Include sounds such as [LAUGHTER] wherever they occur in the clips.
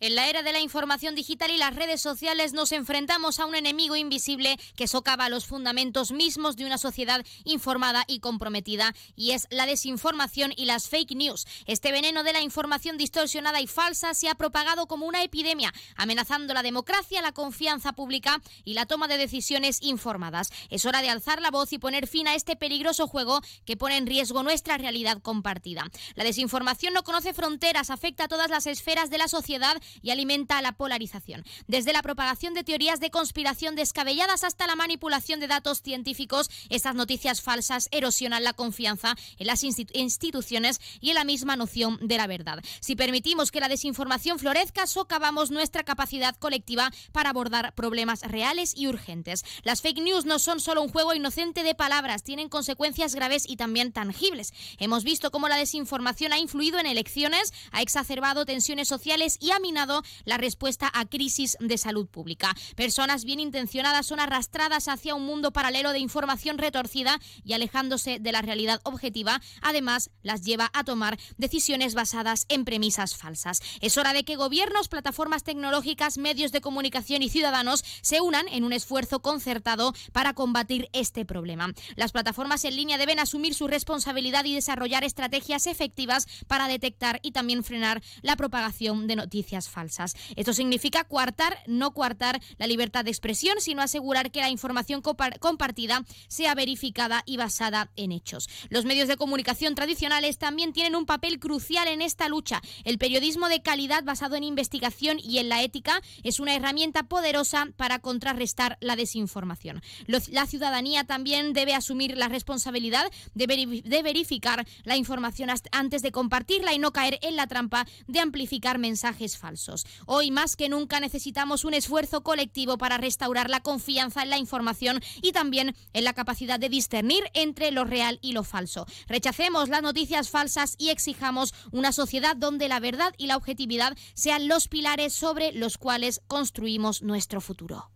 En la era de la información digital y las redes sociales nos enfrentamos a un enemigo invisible que socava los fundamentos mismos de una sociedad informada y comprometida, y es la desinformación y las fake news. Este veneno de la información distorsionada y falsa se ha propagado como una epidemia, amenazando la democracia, la confianza pública y la toma de decisiones informadas. Es hora de alzar la voz y poner fin a este peligroso juego que pone en riesgo nuestra realidad compartida. La desinformación no conoce fronteras, afecta a todas las esferas de la sociedad y alimenta la polarización. Desde la propagación de teorías de conspiración descabelladas hasta la manipulación de datos científicos, estas noticias falsas erosionan la confianza en las instituciones y en la misma noción de la verdad. Si permitimos que la desinformación florezca, socavamos nuestra capacidad colectiva para abordar problemas reales y urgentes. Las fake news no son solo un juego inocente de palabras, tienen consecuencias graves y también tangibles. Hemos visto cómo la desinformación ha influido en elecciones, ha exacerbado tensiones sociales y ha minado la respuesta a crisis de salud pública. Personas bien intencionadas son arrastradas hacia un mundo paralelo de información retorcida y alejándose de la realidad objetiva, además las lleva a tomar decisiones basadas en premisas falsas. Es hora de que gobiernos, plataformas tecnológicas, medios de comunicación y ciudadanos se unan en un esfuerzo concertado para combatir este problema. Las plataformas en línea deben asumir su responsabilidad y desarrollar estrategias efectivas para detectar y también frenar la propagación de noticias falsas. Esto significa coartar, no coartar la libertad de expresión, sino asegurar que la información compartida sea verificada y basada en hechos. Los medios de comunicación tradicionales también tienen un papel crucial en esta lucha. El periodismo de calidad basado en investigación y en la ética es una herramienta poderosa para contrarrestar la desinformación. La ciudadanía también debe asumir la responsabilidad de, de verificar la información antes de compartirla y no caer en la trampa de amplificar mensajes falsos. Hoy más que nunca necesitamos un esfuerzo colectivo para restaurar la confianza en la información y también en la capacidad de discernir entre lo real y lo falso. Rechacemos las noticias falsas y exijamos una sociedad donde la verdad y la objetividad sean los pilares sobre los cuales construimos nuestro futuro.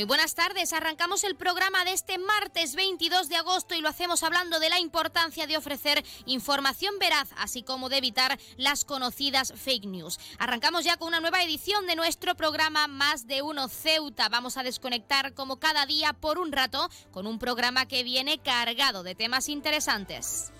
Muy buenas tardes. Arrancamos el programa de este martes 22 de agosto y lo hacemos hablando de la importancia de ofrecer información veraz, así como de evitar las conocidas fake news. Arrancamos ya con una nueva edición de nuestro programa Más de Uno Ceuta. Vamos a desconectar como cada día por un rato con un programa que viene cargado de temas interesantes.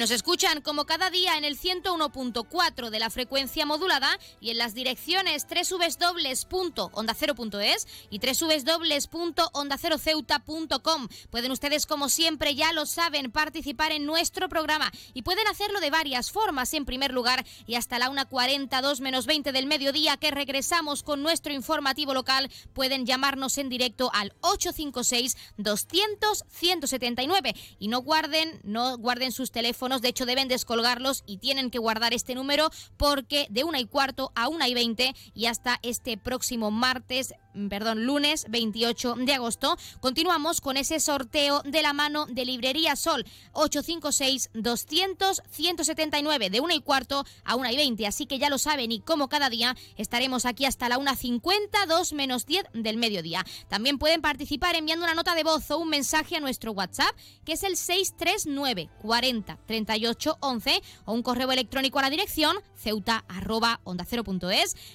Nos escuchan como cada día en el 101.4 de la frecuencia modulada y en las direcciones www.ondacero.es y www.ondaceroceuta.com. Pueden ustedes, como siempre, ya lo saben, participar en nuestro programa y pueden hacerlo de varias formas. En primer lugar, y hasta la 1.42 menos 20 del mediodía que regresamos con nuestro informativo local, pueden llamarnos en directo al 856 200 179 y no guarden, no guarden sus teléfonos de hecho deben descolgarlos y tienen que guardar este número porque de una y cuarto a una y veinte y hasta este próximo martes Mm, perdón, lunes 28 de agosto. Continuamos con ese sorteo de la mano de Librería Sol 856-200-179 de 1 y cuarto a 1 y 20. Así que ya lo saben y como cada día estaremos aquí hasta la 1.50, 2 menos 10 del mediodía. También pueden participar enviando una nota de voz o un mensaje a nuestro WhatsApp que es el 639 40 38 11 o un correo electrónico a la dirección ceuta arroba onda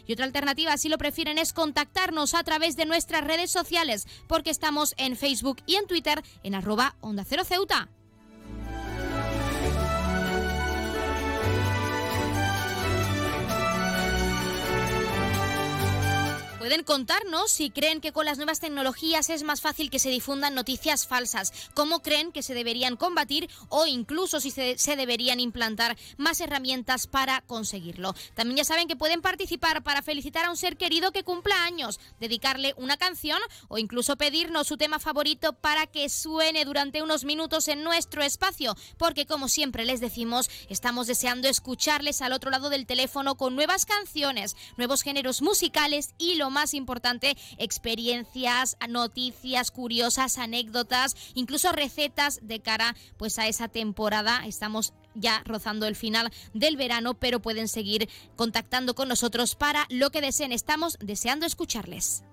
y otra alternativa si lo prefieren es contactarnos a través de nuestras redes sociales, porque estamos en Facebook y en Twitter en arroba Onda Cero Ceuta. Pueden contarnos si creen que con las nuevas tecnologías es más fácil que se difundan noticias falsas, cómo creen que se deberían combatir o incluso si se, se deberían implantar más herramientas para conseguirlo. También ya saben que pueden participar para felicitar a un ser querido que cumpla años, dedicarle una canción o incluso pedirnos su tema favorito para que suene durante unos minutos en nuestro espacio, porque como siempre les decimos, estamos deseando escucharles al otro lado del teléfono con nuevas canciones, nuevos géneros musicales y lo más importante, experiencias, noticias curiosas, anécdotas, incluso recetas de cara pues a esa temporada. Estamos ya rozando el final del verano, pero pueden seguir contactando con nosotros para lo que deseen. Estamos deseando escucharles.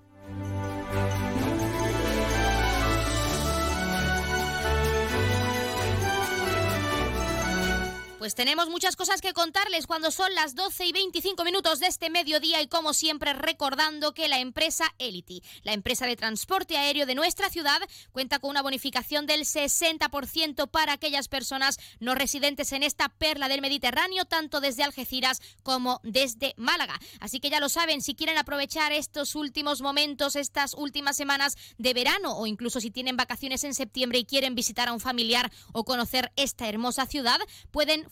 Pues tenemos muchas cosas que contarles cuando son las 12 y 25 minutos de este mediodía y como siempre recordando que la empresa Elity, la empresa de transporte aéreo de nuestra ciudad, cuenta con una bonificación del 60% para aquellas personas no residentes en esta perla del Mediterráneo, tanto desde Algeciras como desde Málaga. Así que ya lo saben, si quieren aprovechar estos últimos momentos, estas últimas semanas de verano o incluso si tienen vacaciones en septiembre y quieren visitar a un familiar o conocer esta hermosa ciudad, pueden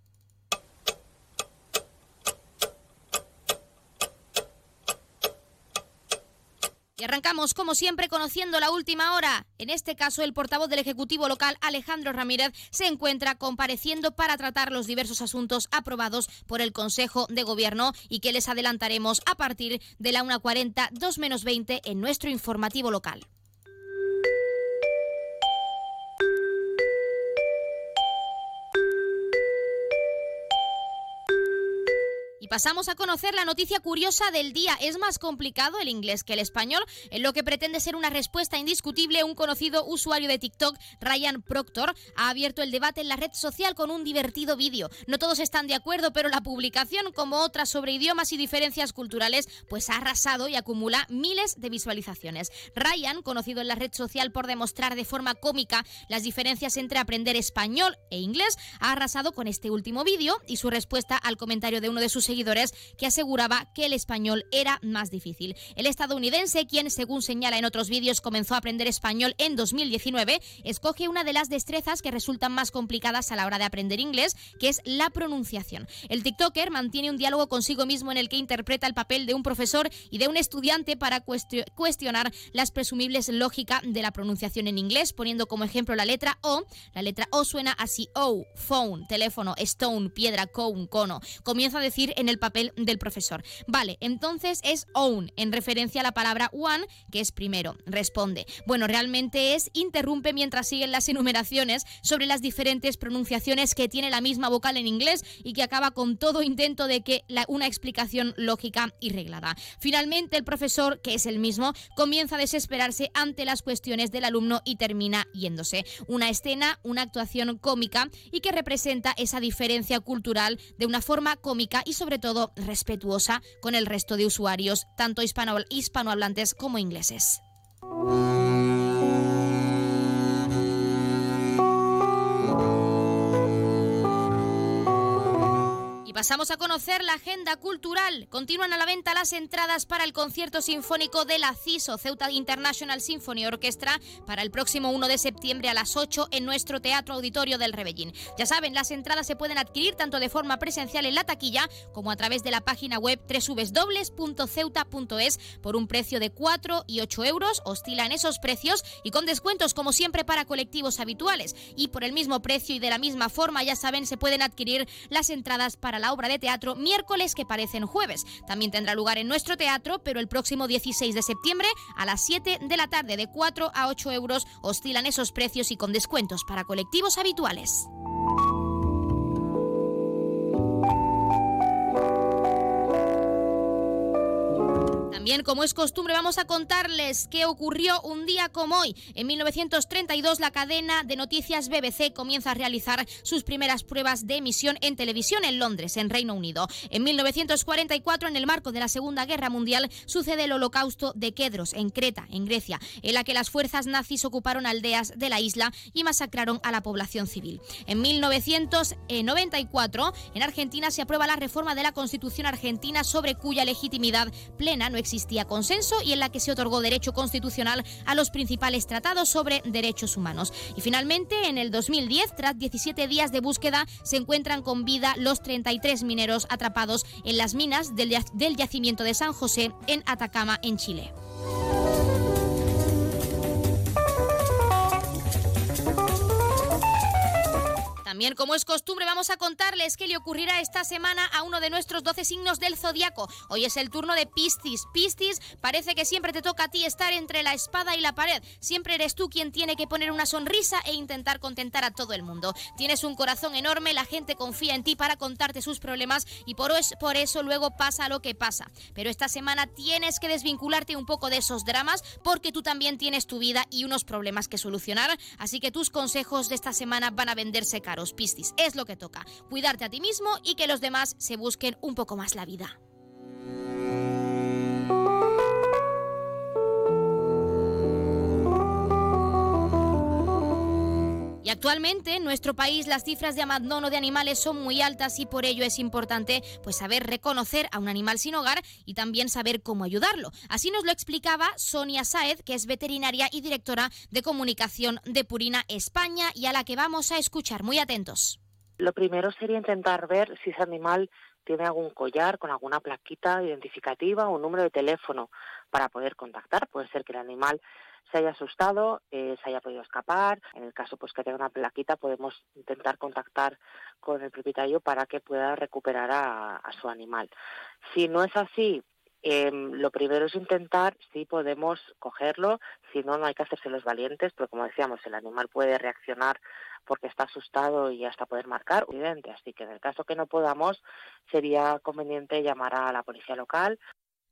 Y arrancamos, como siempre, conociendo la última hora. En este caso, el portavoz del Ejecutivo local, Alejandro Ramírez, se encuentra compareciendo para tratar los diversos asuntos aprobados por el Consejo de Gobierno y que les adelantaremos a partir de la 1.40, 2 menos 20 en nuestro informativo local. Pasamos a conocer la noticia curiosa del día. Es más complicado el inglés que el español, en lo que pretende ser una respuesta indiscutible. Un conocido usuario de TikTok, Ryan Proctor, ha abierto el debate en la red social con un divertido vídeo. No todos están de acuerdo, pero la publicación, como otras sobre idiomas y diferencias culturales, pues ha arrasado y acumula miles de visualizaciones. Ryan, conocido en la red social por demostrar de forma cómica las diferencias entre aprender español e inglés, ha arrasado con este último vídeo y su respuesta al comentario de uno de sus seguidores que aseguraba que el español era más difícil. El estadounidense, quien según señala en otros vídeos comenzó a aprender español en 2019, escoge una de las destrezas que resultan más complicadas a la hora de aprender inglés, que es la pronunciación. El TikToker mantiene un diálogo consigo mismo en el que interpreta el papel de un profesor y de un estudiante para cuestionar las presumibles lógica de la pronunciación en inglés, poniendo como ejemplo la letra O. La letra O suena así: O, phone, teléfono, stone, piedra, cone, cono. Comienza a decir en el papel del profesor. Vale, entonces es own, en referencia a la palabra one, que es primero. Responde. Bueno, realmente es interrumpe mientras siguen las enumeraciones sobre las diferentes pronunciaciones que tiene la misma vocal en inglés y que acaba con todo intento de que una explicación lógica y reglada. Finalmente, el profesor, que es el mismo, comienza a desesperarse ante las cuestiones del alumno y termina yéndose. Una escena, una actuación cómica y que representa esa diferencia cultural de una forma cómica y sobre todo respetuosa con el resto de usuarios, tanto hispano hispanohablantes como ingleses. Y pasamos a conocer la agenda cultural. Continúan a la venta las entradas para el concierto sinfónico de la CISO, Ceuta International Symphony Orchestra, para el próximo 1 de septiembre a las 8 en nuestro Teatro Auditorio del Rebellín. Ya saben, las entradas se pueden adquirir tanto de forma presencial en la taquilla como a través de la página web www.ceuta.es por un precio de 4 y 8 euros. Oscilan esos precios y con descuentos como siempre para colectivos habituales. Y por el mismo precio y de la misma forma, ya saben, se pueden adquirir las entradas para la obra de teatro miércoles que parecen jueves. También tendrá lugar en nuestro teatro, pero el próximo 16 de septiembre a las 7 de la tarde de 4 a 8 euros oscilan esos precios y con descuentos para colectivos habituales. También, como es costumbre, vamos a contarles qué ocurrió un día como hoy. En 1932, la cadena de noticias BBC comienza a realizar sus primeras pruebas de emisión en televisión en Londres, en Reino Unido. En 1944, en el marco de la Segunda Guerra Mundial, sucede el holocausto de Kedros, en Creta, en Grecia, en la que las fuerzas nazis ocuparon aldeas de la isla y masacraron a la población civil. En 1994, en Argentina se aprueba la reforma de la Constitución argentina sobre cuya legitimidad plena no existía consenso y en la que se otorgó derecho constitucional a los principales tratados sobre derechos humanos. Y finalmente, en el 2010, tras 17 días de búsqueda, se encuentran con vida los 33 mineros atrapados en las minas del, del yacimiento de San José en Atacama, en Chile. También, como es costumbre, vamos a contarles qué le ocurrirá esta semana a uno de nuestros 12 signos del zodiaco. Hoy es el turno de Piscis. Piscis, parece que siempre te toca a ti estar entre la espada y la pared. Siempre eres tú quien tiene que poner una sonrisa e intentar contentar a todo el mundo. Tienes un corazón enorme, la gente confía en ti para contarte sus problemas y por, por eso luego pasa lo que pasa. Pero esta semana tienes que desvincularte un poco de esos dramas porque tú también tienes tu vida y unos problemas que solucionar. Así que tus consejos de esta semana van a venderse caros. Piscis. Es lo que toca. Cuidarte a ti mismo y que los demás se busquen un poco más la vida. Y actualmente en nuestro país las cifras de abandono de animales son muy altas y por ello es importante pues saber reconocer a un animal sin hogar y también saber cómo ayudarlo. Así nos lo explicaba Sonia Saez, que es veterinaria y directora de comunicación de Purina España y a la que vamos a escuchar. Muy atentos. Lo primero sería intentar ver si ese animal tiene algún collar con alguna plaquita identificativa o un número de teléfono para poder contactar. Puede ser que el animal se haya asustado, eh, se haya podido escapar. En el caso pues que tenga una plaquita, podemos intentar contactar con el propietario para que pueda recuperar a, su animal. Si no es así, em, lo primero es intentar si podemos cogerlo, si no, no hay que hacerse los valientes, pero como decíamos, el animal puede reaccionar porque está asustado y hasta poder marcar, evidente. Así que en el caso que no podamos, sería conveniente llamar a la policía local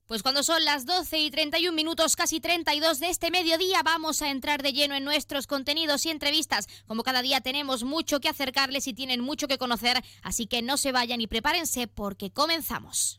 pues cuando son las 12 y 31 minutos, casi 32 de este mediodía, vamos a entrar de lleno en nuestros contenidos y entrevistas. Como cada día tenemos mucho que acercarles y tienen mucho que conocer, así que no se vayan y prepárense porque comenzamos.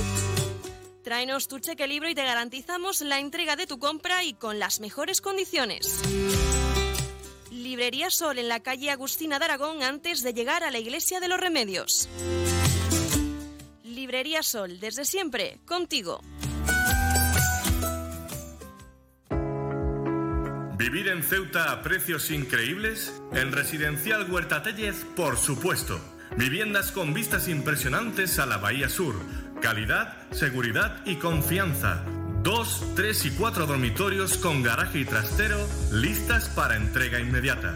Tráenos tu cheque libro y te garantizamos la entrega de tu compra y con las mejores condiciones. Librería Sol en la calle Agustina de Aragón antes de llegar a la Iglesia de los Remedios. Librería Sol, desde siempre, contigo. Vivir ¿Vivir en Ceuta a precios increíbles? En Residencial Huerta Tellez, por supuesto. Viviendas con vistas impresionantes a la Bahía Sur. Calidad, seguridad y confianza. Dos, tres y cuatro dormitorios con garaje y trastero listas para entrega inmediata.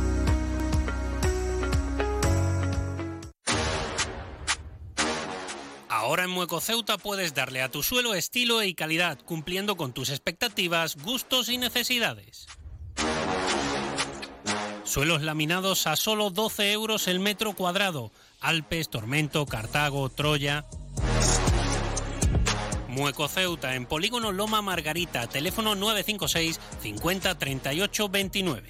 Ahora en Mueco Ceuta puedes darle a tu suelo estilo y calidad, cumpliendo con tus expectativas, gustos y necesidades. Suelos laminados a solo 12 euros el metro cuadrado. Alpes, Tormento, Cartago, Troya. Mueco Ceuta en Polígono Loma Margarita, teléfono 956 50 38 29.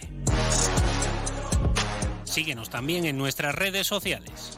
Síguenos también en nuestras redes sociales.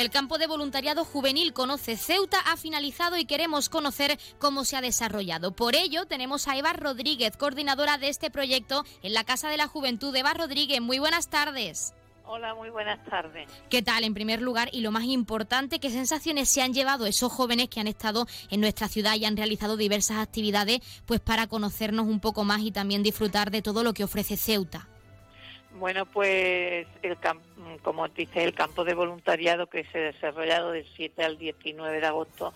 El campo de voluntariado juvenil Conoce Ceuta ha finalizado y queremos conocer cómo se ha desarrollado. Por ello, tenemos a Eva Rodríguez, coordinadora de este proyecto en la Casa de la Juventud. Eva Rodríguez, muy buenas tardes. Hola, muy buenas tardes. ¿Qué tal? En primer lugar, y lo más importante, ¿qué sensaciones se han llevado esos jóvenes que han estado en nuestra ciudad y han realizado diversas actividades pues para conocernos un poco más y también disfrutar de todo lo que ofrece Ceuta? Bueno, pues el como dice el campo de voluntariado que se ha desarrollado del 7 al 19 de agosto,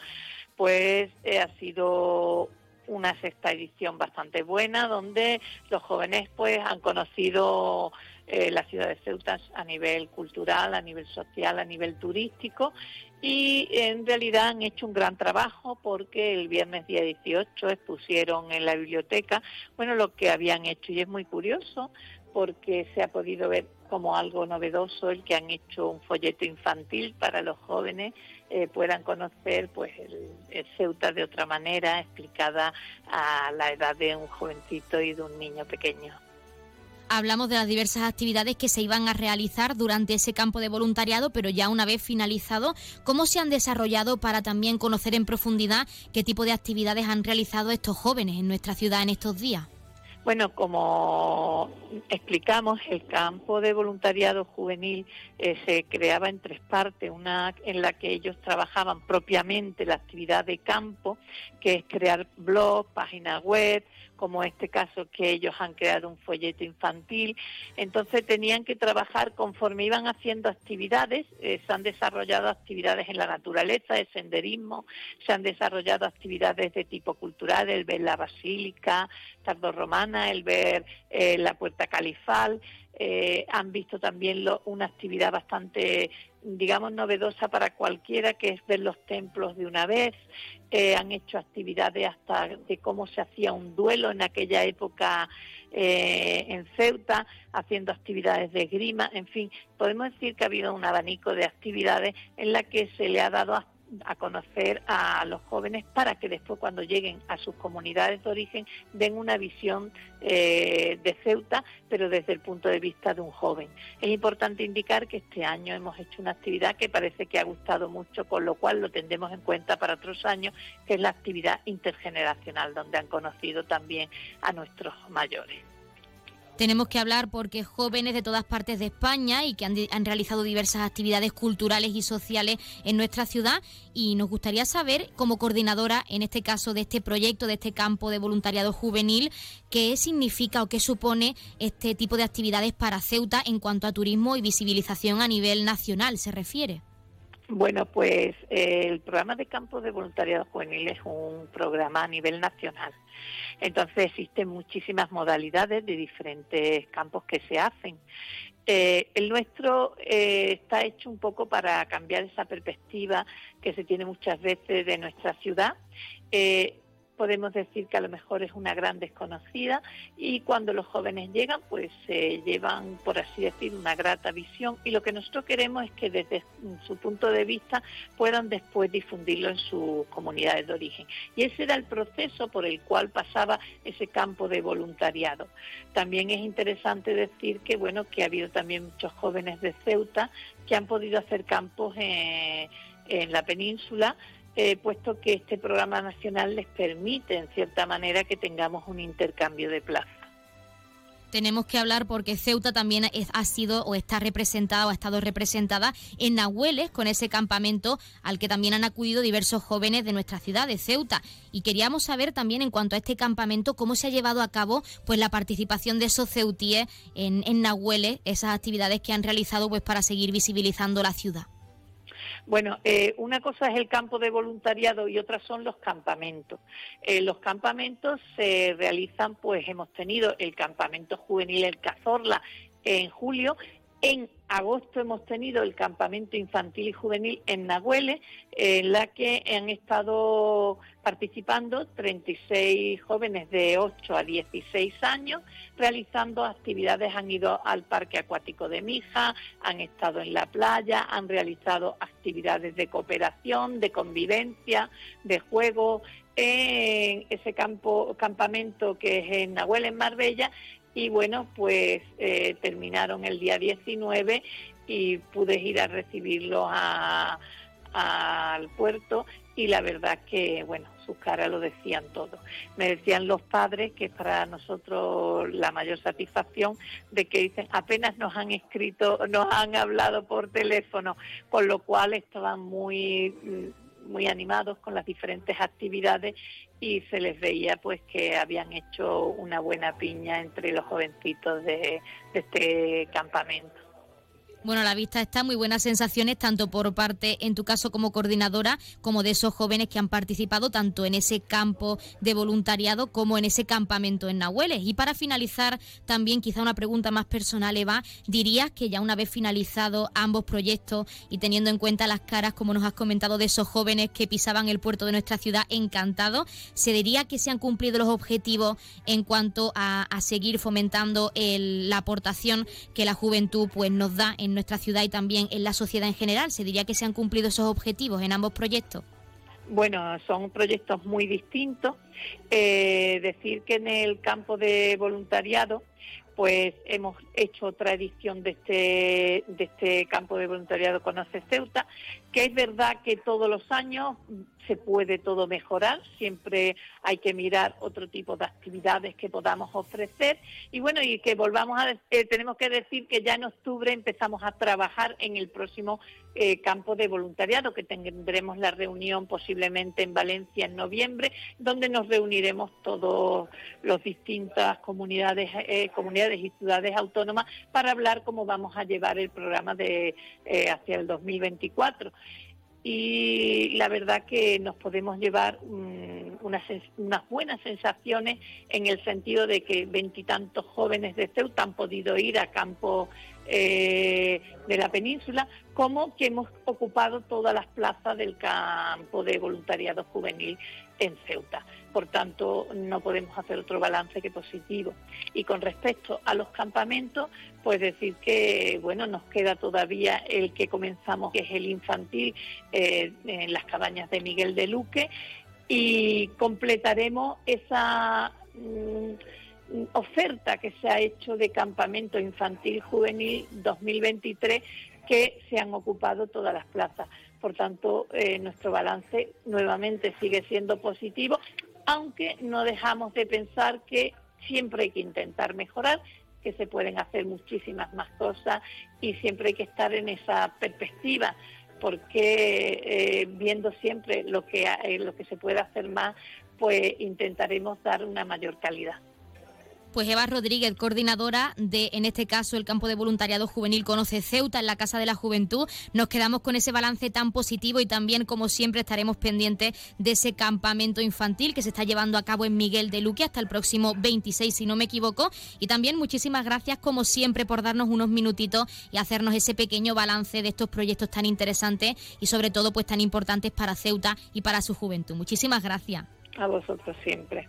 pues eh, ha sido una sexta edición bastante buena donde los jóvenes pues han conocido eh, la ciudad de Ceuta a nivel cultural, a nivel social, a nivel turístico y en realidad han hecho un gran trabajo porque el viernes día 18 expusieron en la biblioteca bueno lo que habían hecho y es muy curioso porque se ha podido ver como algo novedoso el que han hecho un folleto infantil para los jóvenes eh, puedan conocer pues el, Ceuta de otra manera explicada a la edad de un jovencito y de un niño pequeño. Hablamos de las diversas actividades que se iban a realizar durante ese campo de voluntariado, pero ya una vez finalizado, ¿cómo se han desarrollado para también conocer en profundidad qué tipo de actividades han realizado estos jóvenes en nuestra ciudad en estos días? Bueno, como explicamos, el campo de voluntariado juvenil eh, se creaba en tres partes. Una en la que ellos trabajaban propiamente la actividad de campo, que es crear blogs, páginas web, como este caso que ellos han creado un folleto infantil. Entonces tenían que trabajar conforme iban haciendo actividades. Eh, se han desarrollado actividades en la naturaleza, el senderismo, se han desarrollado actividades de tipo cultural, el ver la basílica tardorromana, el ver eh, la puerta califal. Eh, han visto también una actividad bastante, digamos, novedosa para cualquiera, que es ver los templos de una vez. Eh, han hecho actividades hasta de cómo se hacía un duelo en aquella época eh, en Ceuta, haciendo actividades de esgrima. En fin, podemos decir que ha habido un abanico de actividades en la que se le ha dado a conocer a los jóvenes para que después cuando lleguen a sus comunidades de origen den una visión eh, de Ceuta, pero desde el punto de vista de un joven. Es importante indicar que este año hemos hecho una actividad que parece que ha gustado mucho, con lo cual lo tendremos en cuenta para otros años, que es la actividad intergeneracional, donde han conocido también a nuestros mayores. Tenemos que hablar porque jóvenes de todas partes de España y que han, realizado diversas actividades culturales y sociales en nuestra ciudad y nos gustaría saber, como coordinadora, en este caso de este proyecto, de este campo de voluntariado juvenil, qué significa o qué supone este tipo de actividades para Ceuta en cuanto a turismo y visibilización a nivel nacional se refiere. Bueno, pues eh, el programa de campo de voluntariado juvenil es un programa a nivel nacional. Entonces existen muchísimas modalidades de diferentes campos que se hacen. Eh, el nuestro eh, está hecho un poco para cambiar esa perspectiva que se tiene muchas veces de nuestra ciudad podemos decir que a lo mejor es una gran desconocida y cuando los jóvenes llegan pues se llevan por así decir una grata visión y lo que nosotros queremos es que desde su punto de vista puedan después difundirlo en sus comunidades de origen. Y ese era el proceso por el cual pasaba ese campo de voluntariado. También es interesante decir que bueno que ha habido también muchos jóvenes de Ceuta que han podido hacer campos en, la península eh, puesto que este programa nacional les permite, en cierta manera, que tengamos un intercambio de plaza. Tenemos que hablar porque Ceuta también ha sido o está representada o ha estado representada en Nahueles con ese campamento al que también han acudido diversos jóvenes de nuestra ciudad, de Ceuta. Y queríamos saber también en cuanto a este campamento cómo se ha llevado a cabo pues la participación de esos ceutíes en, en Nahueles, esas actividades que han realizado pues para seguir visibilizando la ciudad. Bueno, eh, una cosa es el campo de voluntariado y otra son los campamentos. Eh, los campamentos se realizan, pues hemos tenido el campamento juvenil El Cazorla en julio en agosto hemos tenido el campamento infantil y juvenil en Nahuele, en la que han estado participando 36 jóvenes de 8 a 16 años, realizando actividades, han ido al parque acuático de Mija, han estado en la playa, han realizado actividades de cooperación, de convivencia, de juego, en ese campo, campamento que es en Nahuel, en Marbella, y bueno, pues eh, terminaron el día 19 y pude ir a recibirlos al puerto y la verdad que, bueno, sus caras lo decían todo. Me decían los padres que para nosotros la mayor satisfacción de que dicen apenas nos han escrito, nos han hablado por teléfono, con lo cual estaban muy muy animados con las diferentes actividades y se les veía pues que habían hecho una buena piña entre los jovencitos de, de este campamento. Bueno, a la vista está muy buenas sensaciones, tanto por parte, en tu caso como coordinadora, como de esos jóvenes que han participado tanto en ese campo de voluntariado como en ese campamento en Nahueles. Y para finalizar, también quizá una pregunta más personal, Eva, ¿dirías que ya una vez finalizado ambos proyectos y teniendo en cuenta las caras, como nos has comentado, de esos jóvenes que pisaban el puerto de nuestra ciudad encantados, se diría que se han cumplido los objetivos en cuanto a, seguir fomentando la aportación que la juventud pues, nos da en nuestra ciudad y también en la sociedad en general? ¿Se diría que se han cumplido esos objetivos en ambos proyectos? Bueno, son proyectos muy distintos. Eh, decir que en el campo de voluntariado, pues hemos hecho otra edición de este, de este campo de voluntariado Conoce Ceuta, que es verdad que todos los años se puede todo mejorar, siempre hay que mirar otro tipo de actividades que podamos ofrecer. Y bueno, y que volvamos a, eh, tenemos que decir que ya en octubre empezamos a trabajar en el próximo eh, campo de voluntariado, que tendremos la reunión posiblemente en Valencia en noviembre, donde nos reuniremos todos los distintas comunidades, eh, comunidades y ciudades autónomas para hablar cómo vamos a llevar el programa de hacia el 2024 y la verdad que nos podemos llevar unas, buenas sensaciones en el sentido de que veintitantos jóvenes de Ceuta han podido ir a campo eh, de la península, como que hemos ocupado todas las plazas del campo de voluntariado juvenil en Ceuta. Por tanto, no podemos hacer otro balance que positivo. Y con respecto a los campamentos, pues decir que, bueno, nos queda todavía el que comenzamos, que es el infantil, eh, en las cabañas de Miguel de Luque, y completaremos esa mm, oferta que se ha hecho de campamento infantil juvenil 2023 que se han ocupado todas las plazas. Por tanto, eh, nuestro balance nuevamente sigue siendo positivo, aunque no dejamos de pensar que siempre hay que intentar mejorar, que se pueden hacer muchísimas más cosas y siempre hay que estar en esa perspectiva porque eh, viendo siempre lo que, eh, lo que se puede hacer más, pues intentaremos dar una mayor calidad. Pues Eva Rodríguez, coordinadora de, en este caso, el campo de voluntariado juvenil Conoce Ceuta en la Casa de la Juventud. Nos quedamos con ese balance tan positivo y también, como siempre, estaremos pendientes de ese campamento infantil que se está llevando a cabo en Miguel de Luque hasta el próximo 26, si no me equivoco. Y también muchísimas gracias, como siempre, por darnos unos minutitos y hacernos ese pequeño balance de estos proyectos tan interesantes y, sobre todo, pues tan importantes para Ceuta y para su juventud. Muchísimas gracias. A vosotros siempre.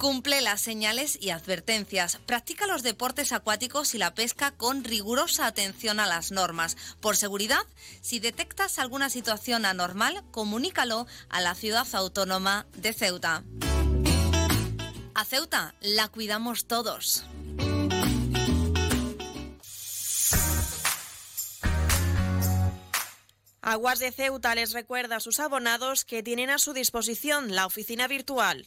Cumple las señales y advertencias. Practica los deportes acuáticos y la pesca con rigurosa atención a las normas. Por seguridad, si detectas alguna situación anormal, comunícalo a la ciudad autónoma de Ceuta. A Ceuta la cuidamos todos. Aguas de Ceuta les recuerda a sus abonados que tienen a su disposición la oficina virtual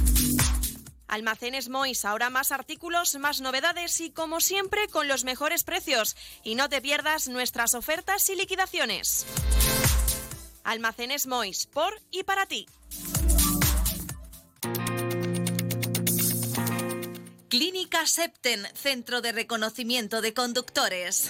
Almacenes Mois, ahora más artículos, más novedades y como siempre con los mejores precios. Y no te pierdas nuestras ofertas y liquidaciones. Almacenes Mois, por y para ti. Clínica Septen, Centro de Reconocimiento de Conductores.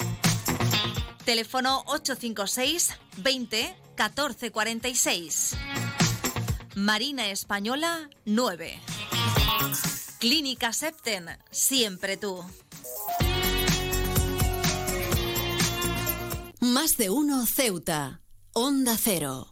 Teléfono 856 20 1446. Marina Española 9. Clínica Septen, siempre tú. Más de uno Ceuta. Onda Cero.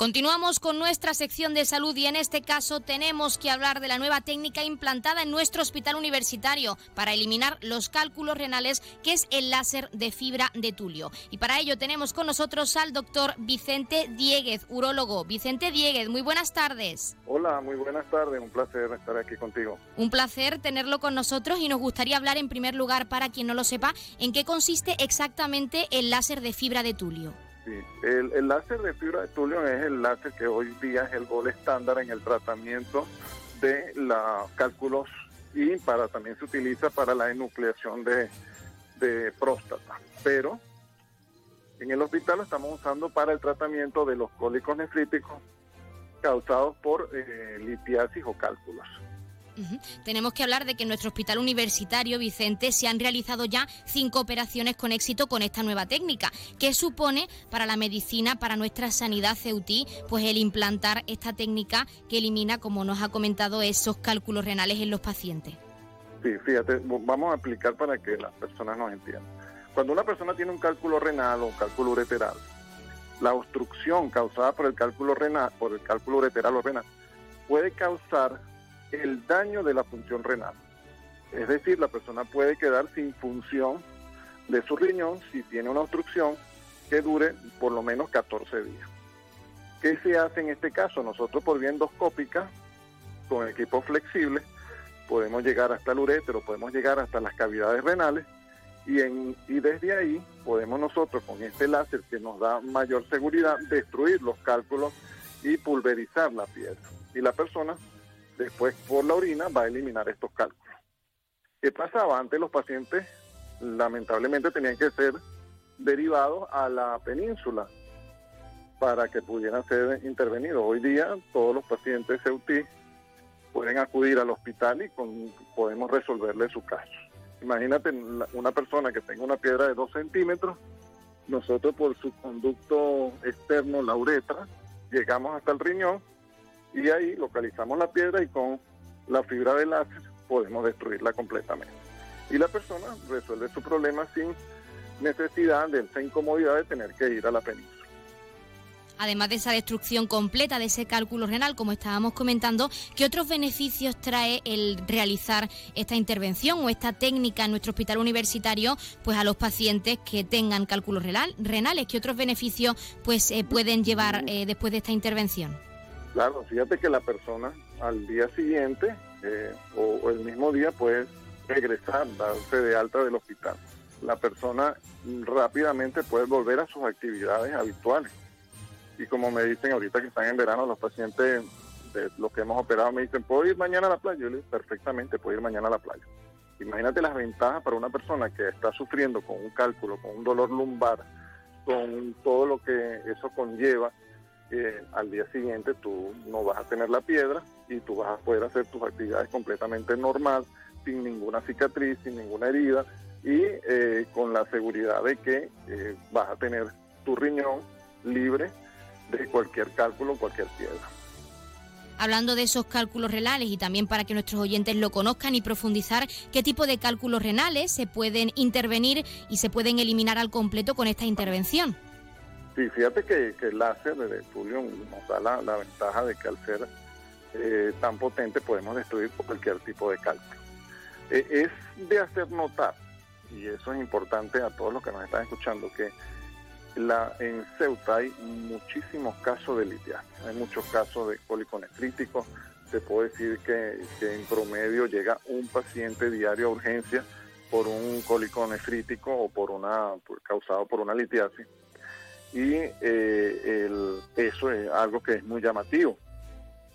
Continuamos con nuestra sección de salud y en este caso tenemos que hablar de la nueva técnica implantada en nuestro hospital universitario para eliminar los cálculos renales, que es el láser de fibra de tulio. Y para ello tenemos con nosotros al doctor Vicente Dieguez, urólogo. Vicente Dieguez, muy buenas tardes. Hola, muy buenas tardes, un placer estar aquí contigo. Un placer tenerlo con nosotros y nos gustaría hablar en primer lugar, para quien no lo sepa, en qué consiste exactamente el láser de fibra de tulio. Sí, el, láser de fibra de tulio es el láser que hoy día es el gol estándar en el tratamiento de los cálculos y para también se utiliza para la enucleación de, próstata. Pero en el hospital lo estamos usando para el tratamiento de los cólicos nefríticos causados por eh, litiasis o cálculos. Tenemos que hablar de que en nuestro hospital universitario, Vicente, se han realizado ya cinco operaciones con éxito con esta nueva técnica. ¿Qué supone para la medicina, para nuestra sanidad ceutí, pues el implantar esta técnica que elimina, como nos ha comentado, esos cálculos renales en los pacientes? Sí, fíjate, vamos a explicar para que las personas nos entiendan. Cuando una persona tiene un cálculo renal o un cálculo ureteral, la obstrucción causada por el cálculo renal, por el cálculo ureteral o renal, puede causar el daño de la función renal. Es decir, la persona puede quedar sin función de su riñón si tiene una obstrucción que dure por lo menos 14 días. ¿Qué se hace en este caso? Nosotros por vía endoscópica, con equipo flexible, podemos llegar hasta el urétero, podemos llegar hasta las cavidades renales y, desde ahí podemos nosotros con este láser que nos da mayor seguridad destruir los cálculos y pulverizar la piedra. Y la persona después por la orina va a eliminar estos cálculos. ¿Qué pasaba? Antes los pacientes lamentablemente tenían que ser derivados a la península para que pudieran ser intervenidos. Hoy día todos los pacientes CEUTI pueden acudir al hospital y podemos resolverle su caso. Imagínate una persona que tenga una piedra de 2 centímetros, nosotros por su conducto externo, la uretra, llegamos hasta el riñón y ahí localizamos la piedra y con la fibra de láser podemos destruirla completamente. Y la persona resuelve su problema sin necesidad de esa incomodidad de tener que ir a la península. Además de esa destrucción completa de ese cálculo renal, como estábamos comentando, ¿qué otros beneficios trae el realizar esta intervención o esta técnica en nuestro hospital universitario pues a los pacientes que tengan cálculos renales? ¿Qué otros beneficios pues eh, pueden llevar eh, después de esta intervención? Claro, fíjate que la persona al día siguiente eh, o, el mismo día puede regresar, darse de alta del hospital. La persona rápidamente puede volver a sus actividades habituales. Y como me dicen ahorita que están en verano, los pacientes de los que hemos operado me dicen, ¿puedo ir mañana a la playa? Yo le digo, perfectamente, puedo ir mañana a la playa. Imagínate las ventajas para una persona que está sufriendo con un cálculo, con un dolor lumbar, con todo lo que eso conlleva al día siguiente tú no vas a tener la piedra y tú vas a poder hacer tus actividades completamente normal, sin ninguna cicatriz, sin ninguna herida y eh, con la seguridad de que eh, vas a tener tu riñón libre de cualquier cálculo, cualquier piedra. Hablando de esos cálculos renales y también para que nuestros oyentes lo conozcan y profundizar, ¿qué tipo de cálculos renales se pueden intervenir y se pueden eliminar al completo con esta intervención? Sí, fíjate que, el láser de Tulio nos da la, ventaja de que al ser eh, tan potente podemos destruir cualquier tipo de cálculo. Eh, es de hacer notar, y eso es importante a todos los que nos están escuchando, que en Ceuta hay muchísimos casos de litiasis, hay muchos casos de cólico nefrítico, se puede decir que, en promedio llega un paciente diario a urgencia por un cólico nefrítico o por una causado por una litiasis y eh, eso es algo que es muy llamativo,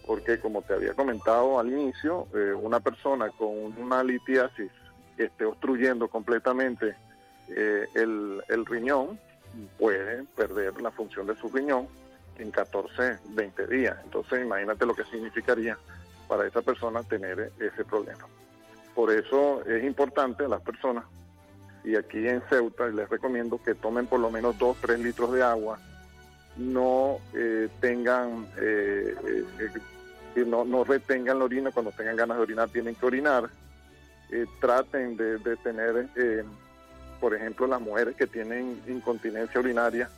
porque como te había comentado al inicio, eh, una persona con una litiasis que esté obstruyendo completamente eh, el, riñón puede perder la función de su riñón en 14, 20 días. Entonces imagínate lo que significaría para esa persona tener ese problema. Por eso es importante a las personas, y aquí en Ceuta les recomiendo que tomen por lo menos 2, 3 litros de agua, no eh, tengan, eh, eh, no, no retengan la orina, cuando tengan ganas de orinar tienen que orinar, traten de, de tener, por ejemplo, las mujeres que tienen incontinencia urinaria,